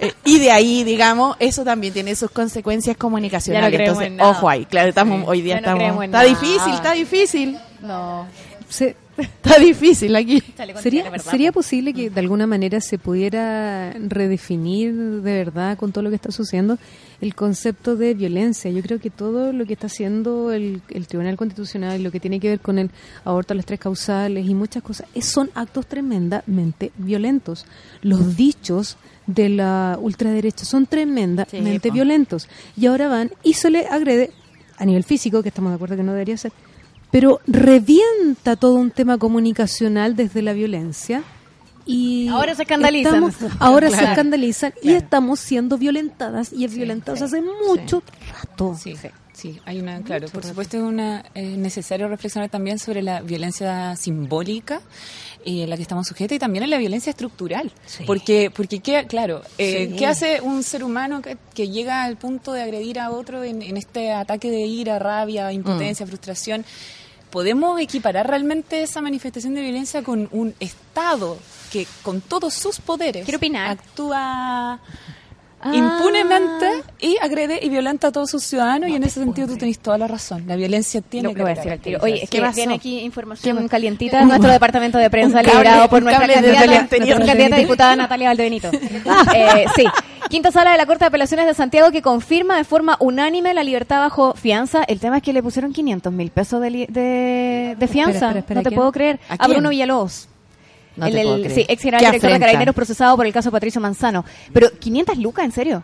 eh, y de ahí, digamos, eso también tiene sus consecuencias comunicacionales. Ya no creemos Entonces, en nada. ojo ahí, claro, estamos, hoy día no estamos. está nada. difícil, está difícil, No. Se- está difícil aquí. ¿Sería, ¿Sería po. posible que de alguna manera se pudiera redefinir de verdad con todo lo que está sucediendo el concepto de violencia? Yo creo que todo lo que está haciendo el, el Tribunal Constitucional, lo que tiene que ver con el aborto a las tres causales y muchas cosas, es- son actos tremendamente violentos. Los dichos de la ultraderecha son tremendamente Sí, violentos. Y ahora van y se le agrede a nivel físico, que estamos de acuerdo que no debería ser, pero revienta todo un tema comunicacional desde la violencia y Ahora se escandalizan. estamos- ahora se Claro. escandalizan y estamos siendo violentadas y violentadas hace mucho rato. Sí, sí, hay una, claro, por supuesto es una es necesario reflexionar también sobre la violencia simbólica eh, a la que estamos sujetos y también en la violencia estructural, porque porque qué, claro, eh, Sí. ¿qué hace un ser humano que, que llega al punto de agredir a otro en, en este ataque de ira, rabia, impotencia, frustración? ¿Podemos equiparar realmente esa manifestación de violencia con un Estado que con todos sus poderes Quiero opinar. actúa Ah. impunemente y agrede y violenta a todos sus ciudadanos y en ese sentido tú tenés toda la razón. La violencia tiene Lo, que lo voy a decir al tiro. Oye, es ¿Qué que viene aquí información ¿Qué- calientita de nuestro departamento de prensa cable- liderado por nuestra candidata, nuestra diputada Natalia Valdebenito. eh, sí. Quinta sala de la Corte de Apelaciones de Santiago que confirma de forma unánime la libertad bajo fianza. El tema es que le pusieron 500 mil pesos de, li- de, de fianza. espera, espera, no te ¿quién? puedo creer. ¿A A? Bruno Villalobos. No el, el- sí, ex general director de. Carabineros procesado por el caso Patricio Manzano. Pero 500 lucas, ¿en serio?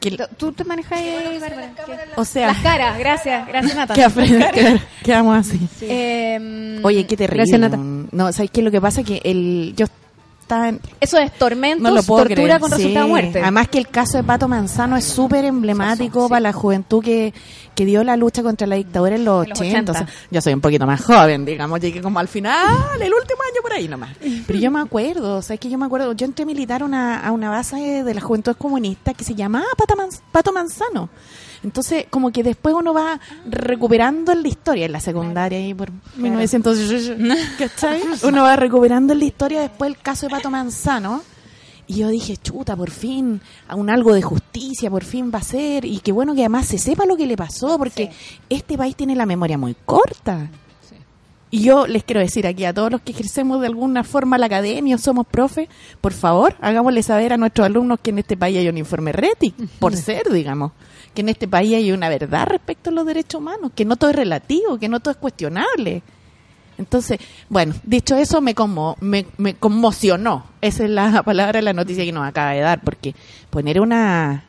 ¿Qué- ¿Tú te manejas ahí, Bárbara? ¿Qué? O sea, Las caras, gracias, gracias Nata. qué afrenta. qué- Quedamos así. Eh, Oye, qué terrible. Gracias, Nata. No, ¿sabes qué? Lo que pasa es que el, yo Eso es tormentos, no tortura creer. con Sí. resultado de muerte. Además que el caso de Pato Manzano es súper emblemático para la juventud que, que dio la lucha contra la dictadura en los, En los 80. 80. O sea, yo soy un poquito más joven, digamos, llegué como al final, el último año por ahí nomás. Pero yo me acuerdo, o sea, es que yo me acuerdo, yo entré a militar a una, a una base de la juventud comunista que se llamaba Pato, Manz- Pato Manzano. Entonces, como que después uno va recuperando en la historia, en la secundaria, ahí por 1900, ¿cachai? Uno va recuperando en la historia después el caso de Pato Manzano. Y yo dije, chuta, por fin, un algo de justicia, por fin va a ser. Y qué bueno que además se sepa lo que le pasó, porque este país tiene la memoria muy corta. Y yo les quiero decir aquí a todos los que ejercemos de alguna forma la academia o somos profes, por favor, hagámosle saber a nuestros alumnos que en este país hay un informe RETI, por ser, digamos, que en este país hay una verdad respecto a los derechos humanos, que no todo es relativo, que no todo es cuestionable. Entonces, bueno, dicho eso, me, conmo me, me conmocionó. Esa es la palabra de la noticia que nos acaba de dar, porque poner una,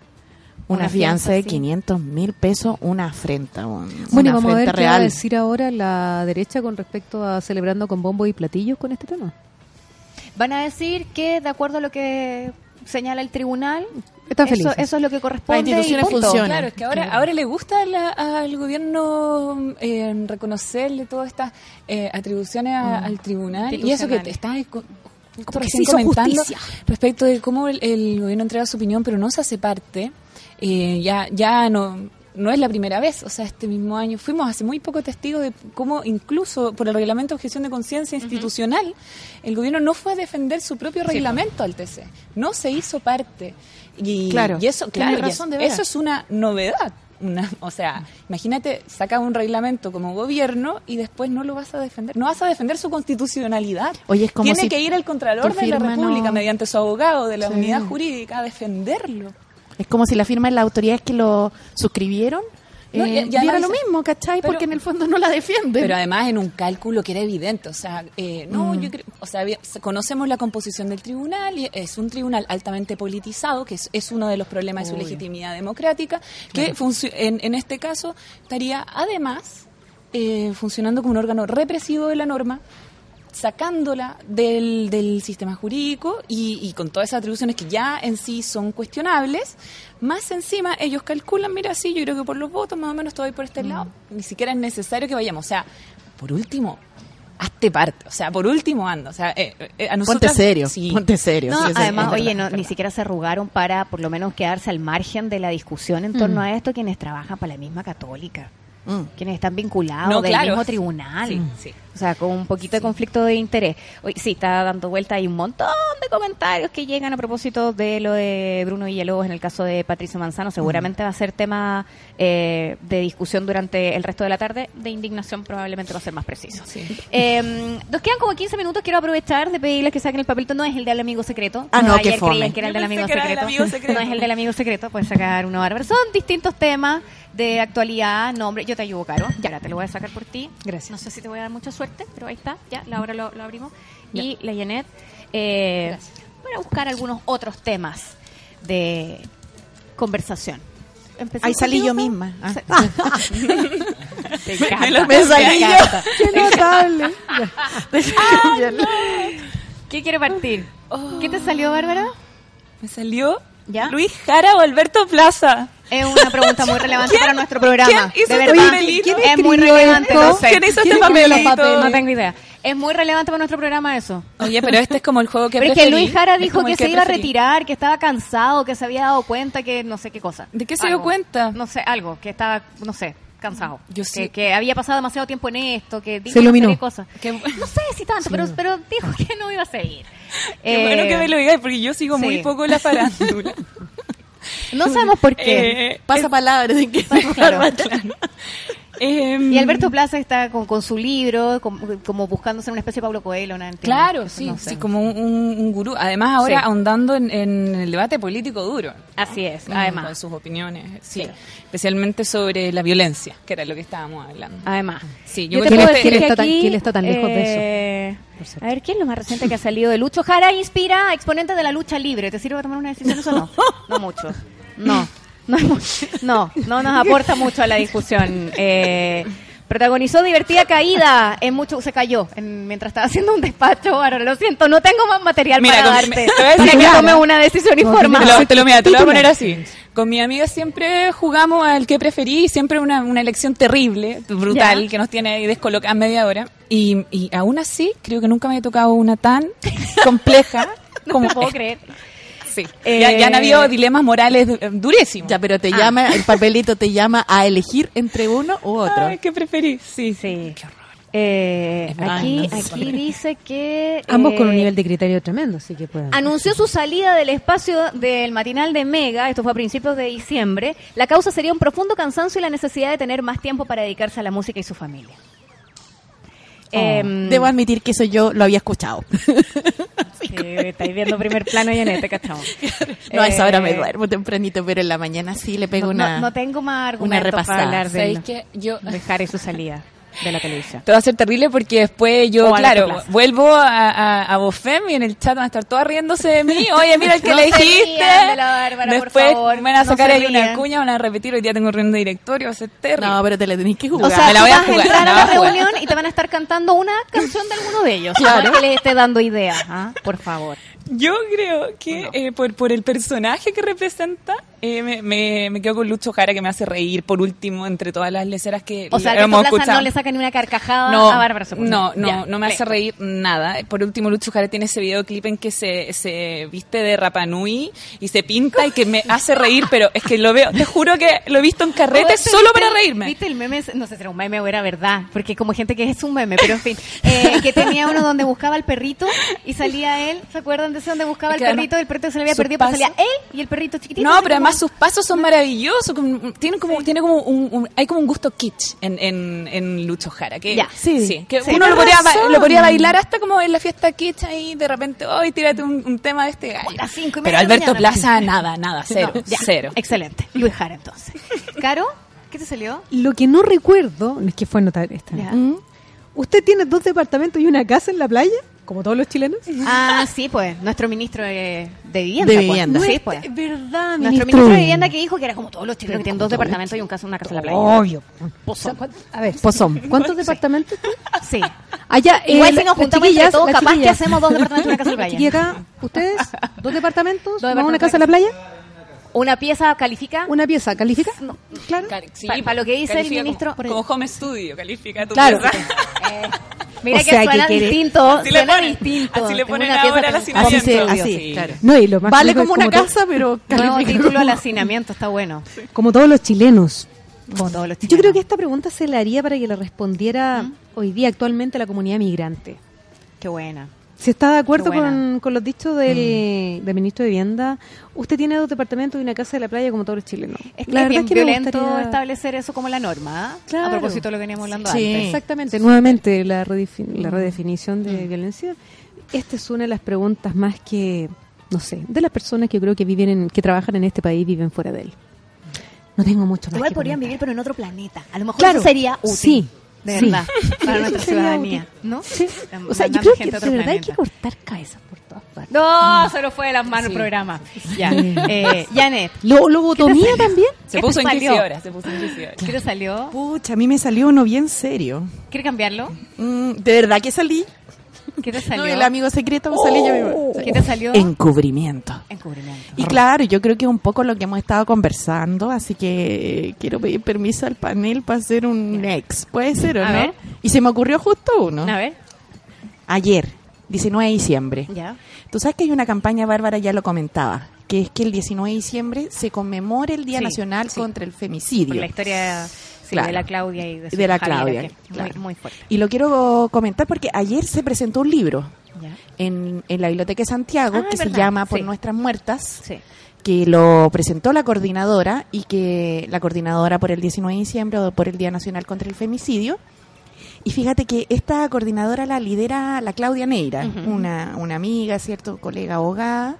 una, Una fianza, fianza, de sí. 500 mil pesos, una afrenta. un- Bueno, una vamos a ver afrenta qué va a real. decir ahora la derecha con respecto a celebrando con bombos y platillos con este tema. Van a decir que, de acuerdo a lo que señala el tribunal, Están eso, felices. eso es lo que corresponde. Las instituciones funcionan. Claro, es que ahora, ahora le gusta la- al gobierno eh, reconocerle todas estas eh, atribuciones a- al tribunal y eso que te está justo Como que recién se hizo comentando justicia. respecto de cómo el, el gobierno entrega su opinión pero no se hace parte eh, ya ya no no es la primera vez, o sea, este mismo año fuimos hace muy poco testigos de cómo incluso por el reglamento de objeción de conciencia institucional, el gobierno no fue a defender su propio reglamento al TC, no se hizo parte. Y, Claro, y eso, claro, razón, eso es una novedad. Una, o sea, imagínate, saca un reglamento como gobierno y después no lo vas a defender. No vas a defender su constitucionalidad. Oye, es como Tiene si que ir al Contralor de la República no- mediante su abogado de la Sí. unidad jurídica a defenderlo. Es como si la firma de las autoridades que lo suscribieron No, eh, lo mismo, ¿cachai? pero- Porque en el fondo no la defienden. Pero además en un cálculo que era evidente, o sea, eh, no, Mm. yo creo, o sea, conocemos la composición del tribunal y es un tribunal altamente politizado, que es, es uno de los problemas de su legitimidad democrática, que funcio- en, en este caso estaría además eh, funcionando como un órgano represivo de la norma, sacándola del, del sistema jurídico y, y con todas esas atribuciones que ya en sí son cuestionables, más encima ellos calculan, mira, sí, yo creo que por los votos más o menos estoy por este lado, ni siquiera es necesario que vayamos, o sea, por último, hazte parte, o sea, por último anda, o sea, eh, eh, a ponte serio, sí. ponte serio. No, sí, además, verdad. oye, no, ni siquiera se arrugaron para por lo menos quedarse al margen de la discusión en torno a esto quienes trabajan para la misma católica, Mm. quienes están vinculados No, del claro. mismo tribunal. Sí, sí. O sea, con un poquito de conflicto de interés. Hoy sí, está dando vuelta, hay un montón de comentarios que llegan a propósito de lo de Bruno Villalobos en el caso de Patricio Manzano. Seguramente va a ser tema eh, de discusión durante el resto de la tarde. De indignación probablemente va a ser más preciso. Eh, nos quedan como 15 minutos. Quiero aprovechar de pedirles que saquen el papelito. No es el del amigo secreto. Ah, no, ayer que era el del secreto. amigo secreto. No es el del amigo secreto. Pueden sacar uno bárbaro. Son distintos temas de actualidad, nombre. Yo te ayudo, Caro. Ya, ahora te lo voy a sacar por ti. Gracias. No sé si te voy a dar mucha suerte, pero ahí está. Ya, la hora lo, lo abrimos. Y la Janet, eh, para buscar algunos otros temas de conversación. Empecemos Ahí salí yo misma. Ah. Te encanta. lo- me salí te yo. ¡Qué notable! ¿Qué quiere partir? ¿Qué te salió, Bárbara? Me salió ¿Ya? Luis Jara o Alberto Plaza. Es una pregunta muy relevante ¿Quién- para nuestro programa. quién hizo de este verdad. papelito? es ¿Quién muy relevante. No sé. ¿Quién hizo ¿Quién este papelito? No tengo idea. Es muy relevante para nuestro programa eso. Oye, pero este es como el juego que Pero es que preferí. Luis Jara dijo que el se iba a preferí. retirar, que estaba cansado, que se había dado cuenta que no sé qué cosa. ¿De qué se dio Algo. cuenta? No sé, algo, que estaba, no sé, cansado. Yo que, sí. que había pasado demasiado tiempo en esto, que dijo Se cosas. Qué, No sé si tanto, pero, pero dijo que no iba a seguir. qué Eh, bueno que me lo digas porque yo sigo muy sí. poco la farándula. No sabemos por qué. Eh, Pasa palabras sin que Claro. em, Y Alberto Plaza está con, con su libro, como, como buscándose una especie de Pablo Coelho. ¿no? Claro, sí, No sé. sí, como un, gurú. Además, ahora Sí. ahondando en, en el debate político duro. Así es, Con además. sus opiniones, sí. Sí. Especialmente sobre la violencia, que era lo que estábamos hablando. Además. Sí, Yo, yo creo puedo que decir él que está tan- aquí, que él está tan lejos de eso, eh. A ver, ¿quién es lo más reciente que ha salido de Lucho Jara? Inspira a exponente de la lucha libre. ¿Te sirve para tomar una decisión eso o no? No mucho. No. No, no, no nos aporta mucho a la discusión. Eh, protagonizó divertida caída en mucho se cayó en- mientras estaba haciendo un despacho ahora lo siento no tengo más material Mira, para darte te voy a decir para que una decisión Te informada lo, te lo, mira, te lo voy a poner así. Con mi amiga siempre jugamos al que preferí, siempre una, una elección terrible, brutal, Ya. que nos tiene ahí descolocadas media hora. Y, y aún así, creo que nunca me había tocado una tan compleja como puedo esta. creer Sí. Eh, ya, ya han habido dilemas morales du- durísimos. Ya, pero te Ah. llama, el papelito te llama a elegir entre uno u otro. Ay, ¿qué preferí? Sí. sí Eh, Es verdad, aquí aquí dice que Ambos con un eh, nivel de criterio tremendo, así que pueden. anunció su salida del espacio del matinal de Mega, esto fue a principios de diciembre. La causa sería un profundo cansancio y la necesidad de tener más tiempo para dedicarse a la música y su familia. Em, Debo admitir que eso yo lo había escuchado. sí, estáis viendo primer plano y en este, cachamos. No, a esa hora me Eh, duermo tempranito, pero en la mañana sí le pego no, una... no- no tengo más una argumentos repasada. para hablar de, ¿Sabéis qué? Yo... de su salida de la televisión. Te va a ser terrible porque después yo, O a la claro, plaza. vuelvo a, a, a Bofem y en el chat van a estar todas riéndose de mí. Oye, mira el que No le dijiste. de la Bárbara, por después favor. me van a No sacar se ahí una cuña, van a repetir. Hoy día tengo reunión de directorio, va a ser terrible. No, pero te la tenés que jugar. O sea, me la voy a jugar, a entrar a la a reunión y te van a estar cantando una canción de alguno de ellos. Claro. Para que les esté dando ideas, ¿ah? por favor. Yo creo que eh, por, por el personaje que representa, eh, me, me, me quedo con Lucho Jara que me hace reír por último entre todas las leceras que O sea, que hemos escuchado. no le saca ni una carcajada no, a Bárbara no, no, Ya, no me hace reír nada. Por último, Lucho Jara tiene ese videoclip en que se, se viste de Rapanui y se pinta y que me hace reír, pero es que lo veo, te juro que lo he visto en carrete ¿Viste- solo viste- para reírme. ¿Viste el meme? No sé si era un meme o era verdad, porque como gente que es un meme, pero en fin, eh, que tenía uno donde buscaba al perrito y salía él, ¿se acuerdan de donde buscaba Es al que además, perrito? El perrito se le había perdido, pero salía pasos- él y el perrito chiquitito. No, pero como- además sus pasos son maravillosos. como- Tiene como, tiene como un, un- hay como un gusto kitsch en, en, en Lucho Jara. Que, Ya, sí. que Sí, uno lo podría, lo podría bailar hasta como en la fiesta kitsch ahí de repente, hoy tírate un, un tema de este gallo. Pero Alberto mañana. Plaza, nada, nada, cero, No, ya. cero. Excelente. Luis Jara, entonces. ¿Caro? ¿Qué te salió? Lo que no recuerdo, es que fue notar esta. ¿Mm? ¿Usted tiene dos departamentos y una casa en la playa? Como todos los chilenos. Ah, sí, pues, nuestro ministro de, de vivienda. De pues. vivienda. Sí, pues. verdad, Nuestro ministro de vivienda que dijo que era como todos los chilenos que tienen dos departamentos y un casa, una casa en la playa. Obvio. O sea, ¿cuán- a ver, Pozón. ¿cuántos departamentos? Sí. Allá, Igual eh, si nos juntamos entre todos, capaz que hacemos dos departamentos y una casa en la playa. chiquillas acá, ¿ustedes? ¿Dos departamentos? Dos ¿Más una casa en la playa? Una pieza califica. ¿Una pieza? ¿Califica? No. Claro. Sí, Pa- pa lo que dice el ministro- Como, como home studio, califica tu Claro. pieza. Eh, mira O que sea, que suena quiere- distinto. Así le suena ponen, distinto. así le ponen ahora al hacinamiento. Así, así, Sí. claro. No, y lo más Vale como una to- casa, pero Nuevo califica título como- al hacinamiento, está bueno. como todos los chilenos. Como todos los Yo chilenos. creo que esta pregunta se la haría para que le respondiera hoy día actualmente la comunidad migrante. Qué buena. Si está de acuerdo con, con los dichos del, del ministro de Vivienda, usted tiene dos departamentos y una casa de la playa como todos los chilenos. Es que La es bien es que me violento gustaría- establecer eso como la norma. ¿ah? Claro. A propósito de lo que veníamos hablando Sí. antes. Exactamente, nuevamente la, redefi- Mm. la redefinición de violencia. Esta es una de las preguntas más que, no sé, de las personas que yo creo que viven, en, que trabajan en este país viven fuera de él. No tengo mucho más Igual que podrían comentar. vivir, pero en otro planeta. A lo mejor Claro, eso sería útil. sí, De sí. verdad. Para nuestra ciudadanía. ¿No? Sí. Están O sea, yo creo que de verdad hay que cortar cabezas por todas partes. No, se nos fue de las manos Sí. el programa. Ya. Eh, Janet, Lo, lobotomía también. Se ¿Qué puso te salió? inquisidora, se puso inquisidora. ¿qué te salió? Pucha, a mí me salió uno bien serio. ¿Quieres cambiarlo? Mm, ¿De verdad que salí? ¿Qué te salió? No, el amigo secreto salí yo misma. ¿Qué te salió? Encubrimiento. Encubrimiento. Y claro, yo creo que es un poco lo que hemos estado conversando, así que quiero pedir permiso al panel para hacer un ex. ¿Puede ser o A no? ver. Y se me ocurrió justo uno. A ver, Ayer, 19 de diciembre. ya. Tú sabes que hay una campaña, Bárbara ya lo comentaba, que es que el 19 de diciembre se conmemore el Día Sí, Nacional sí. contra el Por femicidio. la historia sí, Claro. de la Claudia y de, su De la Javiera, Claudia, que es claro. Muy, muy fuerte. Y lo quiero comentar porque ayer se presentó un libro en, en la Biblioteca de Santiago, Ah, que se verdad, llama Por sí. Nuestras Muertas, Sí. que lo presentó la coordinadora y que la coordinadora por el 19 de diciembre o por el Día Nacional contra el Femicidio. Y fíjate que esta coordinadora la lidera la Claudia Neira, una, una amiga, cierto, colega abogada,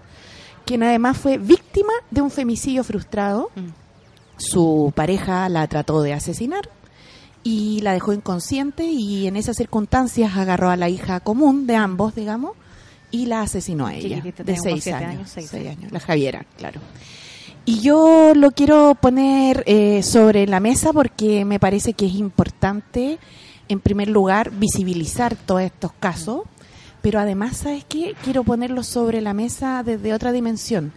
quien además fue víctima de un femicidio frustrado. Mm. Su pareja la trató de asesinar y la dejó inconsciente y en esas circunstancias agarró a la hija común de ambos, digamos, y la asesinó a ella, de seis años, años, seis seis años. la Javiera, claro. Y yo lo quiero poner eh, sobre la mesa porque me parece que es importante, en primer lugar, visibilizar todos estos casos, pero además, ¿sabes qué? Quiero ponerlo sobre la mesa desde otra dimensión.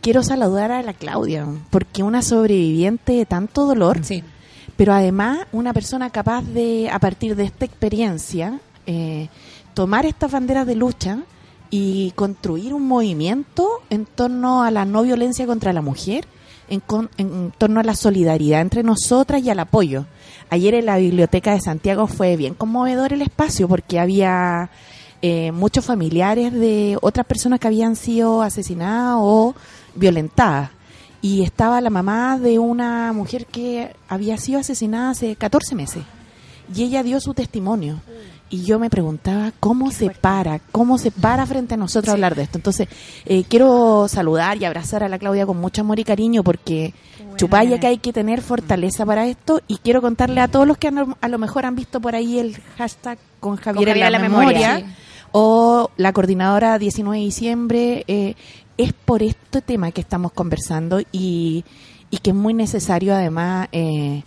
Quiero saludar a la Claudia, porque una sobreviviente de tanto dolor, Sí. pero además una persona capaz de, a partir de esta experiencia, eh, tomar estas banderas de lucha y construir un movimiento en torno a la no violencia contra la mujer, en, con- en torno a la solidaridad entre nosotras y al apoyo. Ayer en la biblioteca de Santiago fue bien conmovedor el espacio porque había eh, muchos familiares de otras personas que habían sido asesinadas o violentadas. Y estaba la mamá de una mujer que había sido asesinada hace 14 meses. Y ella dio su testimonio. Y yo me preguntaba cómo se para, cómo se para frente a nosotros hablar de esto. Entonces, eh, quiero saludar y abrazar a la Claudia con mucho amor y cariño porque chupaya que hay que tener fortaleza para esto. Y quiero contarle a todos los que han- a lo mejor han visto por ahí el hashtag con Javier, Javier en la, en la memoria, memoria, o la coordinadora 19 de diciembre. eh, es por este tema que estamos conversando y, y que es muy necesario además eh,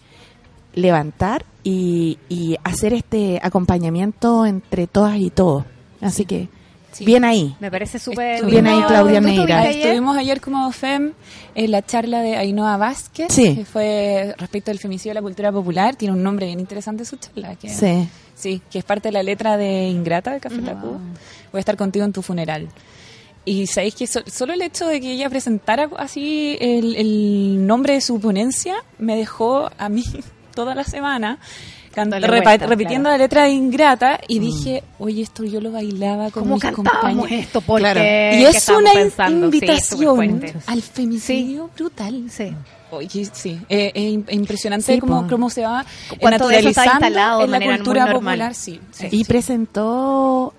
levantar y, y hacer este acompañamiento entre todas y todos. Así que, Sí. bien ahí. Me parece súper Bien ahí. Claudia ¿Tú Neira. ayer? Estuvimos ayer como FEM en la charla de Ainhoa Vázquez, Sí. que fue respecto al femicidio de la cultura popular. Tiene un nombre bien interesante su charla. Que, Sí. Sí, que es parte de la letra de Ingrata de Café Tacuba. Voy a estar contigo en tu funeral. Y sabéis que so- solo el hecho de que ella presentara así el, el nombre de su ponencia me dejó a mí toda la semana Dándole repitiendo claro. la letra de Ingrata y dije, oye, esto yo lo bailaba con ¿Cómo mis cantábamos compañeros. esto? Porque Claro. Y ¿qué es una pensando? Sí, invitación superfuerte. al femicidio brutal. Sí. Oye, sí, eh, es im- impresionante Sí, cómo, cómo se va naturalizando de en la cultura normal. popular. Sí, sí, Y sí. presentó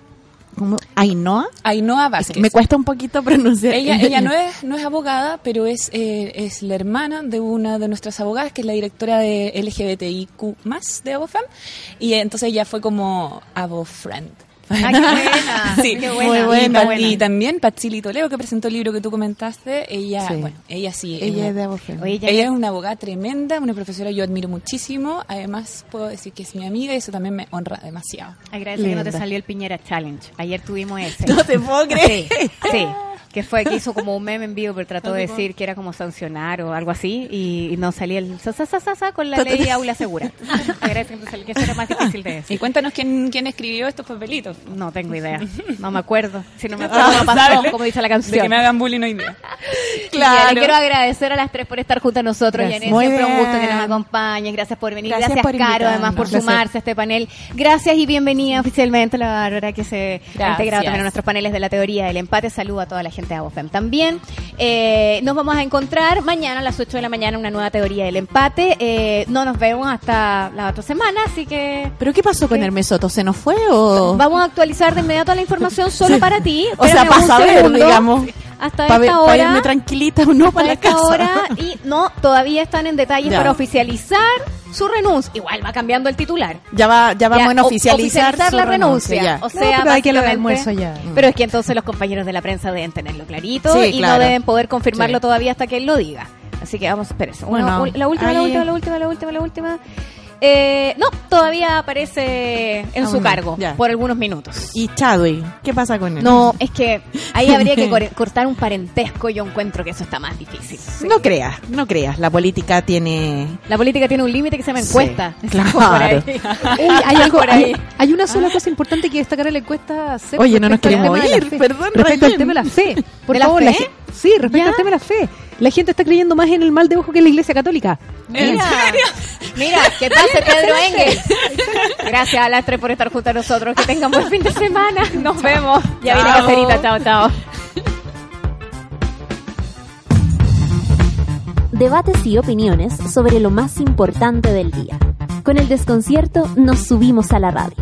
como Ainhoa. Ainhoa Es Vázquez. que me cuesta un poquito pronunciar. Ella, ella no es no es abogada, pero es eh, es la hermana de una de nuestras abogadas, que es la directora de LGBTIQ de Abofem, y entonces ella fue como Abofriend. Ah, qué buena. Sí, qué muy buena. buena. qué Y, buena. y también Patsili Toledo, que presentó el libro que tú comentaste, ella, Sí. bueno, ella sí. Ella es de. Oye, ya- ella es una abogada tremenda, una profesora que yo admiro muchísimo. Además, puedo decir que es mi amiga y eso también me honra demasiado. Agradece que no te salió el Piñera Challenge. Ayer tuvimos ese. No te puedo creer. Sí, sí. Que fue que hizo como un meme en vivo, pero trató de decir que era como sancionar o algo así y, y no salía el sa, sa, sa, sa, sa con la ley aula segura. Agradece que, eso era más difícil de Y decir. cuéntanos quién, quién escribió estos papelitos. No tengo idea. No me acuerdo. Si no me acuerdo, no pasó, como dice la De que canción. me hagan bullying hoy día. Claro. Le quiero agradecer a las tres por estar junto a nosotros. Yanet, Muy siempre un gusto que nos acompañen. Gracias por venir. Gracias Gracias, por Caro, además, por sumarse a este panel. Gracias y bienvenida oficialmente a la Bárbara, que se ha integrado también a nuestros paneles de la teoría del empate. Saludo a toda la gente de ABOFEM también. Eh, nos vamos a encontrar mañana a las 8 de la mañana una nueva teoría del empate. Eh, no nos vemos hasta la otra semana, así que ¿Pero qué pasó con. Hermes Soto? ¿Se nos fue o...? vamos a actualizar de inmediato la información solo Sí. para ti. O sea, para saber, digamos. Hasta Para esta hora. tranquilita o no hasta para la esta casa. hora y no, todavía están en detalles Ya. para oficializar su renuncia. Igual va cambiando el titular. Ya, va, ya vamos Ya, en o- oficializar, la renuncia. ya. O No, sea, pero hay que básicamente- almuerzo ya. Pero es que entonces los compañeros de la prensa deben tenerlo clarito Sí, y claro. no deben poder confirmarlo Sí. todavía hasta que él lo diga. Así que vamos a. Una- Bueno, la última, la última, la última, la última, la última. Eh, no, todavía aparece en su Aún no, cargo ya. por algunos minutos. ¿Y Chadwick? ¿Qué pasa con él? No, es que ahí habría que cor- cortar un parentesco. Yo encuentro que eso está más difícil. Sí. No creas, no creas. La política tiene... La política tiene un límite que se llama Sí, encuesta. claro. Por ahí. Uy, hay, algo, Por ahí. hay, hay una sola cosa importante que destacar en la encuesta. Sep, Oye, no nos queremos la ir, perdón, Respecto al tema de la fe. Por ¿De la favor, fe? ge- sí, respecto ¿Ya? al tema de la fe. La gente está creyendo más en el mal de ojo que en la iglesia católica. Mira, mira, que Pedro Engel. Gracias a las tres por estar junto a nosotros. Que tengan buen fin de semana. Nos vemos. Ya viene Chao. Cacerita. Chao, chao. Debates y opiniones sobre lo más importante del día. Con el desconcierto nos subimos a la radio.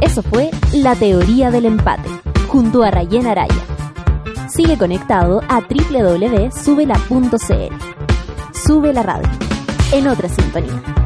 Eso fue La Teoría del Empate, junto a Rayen Araya. Sigue conectado a www.subela.cl. Sube la radio, en otra sintonía.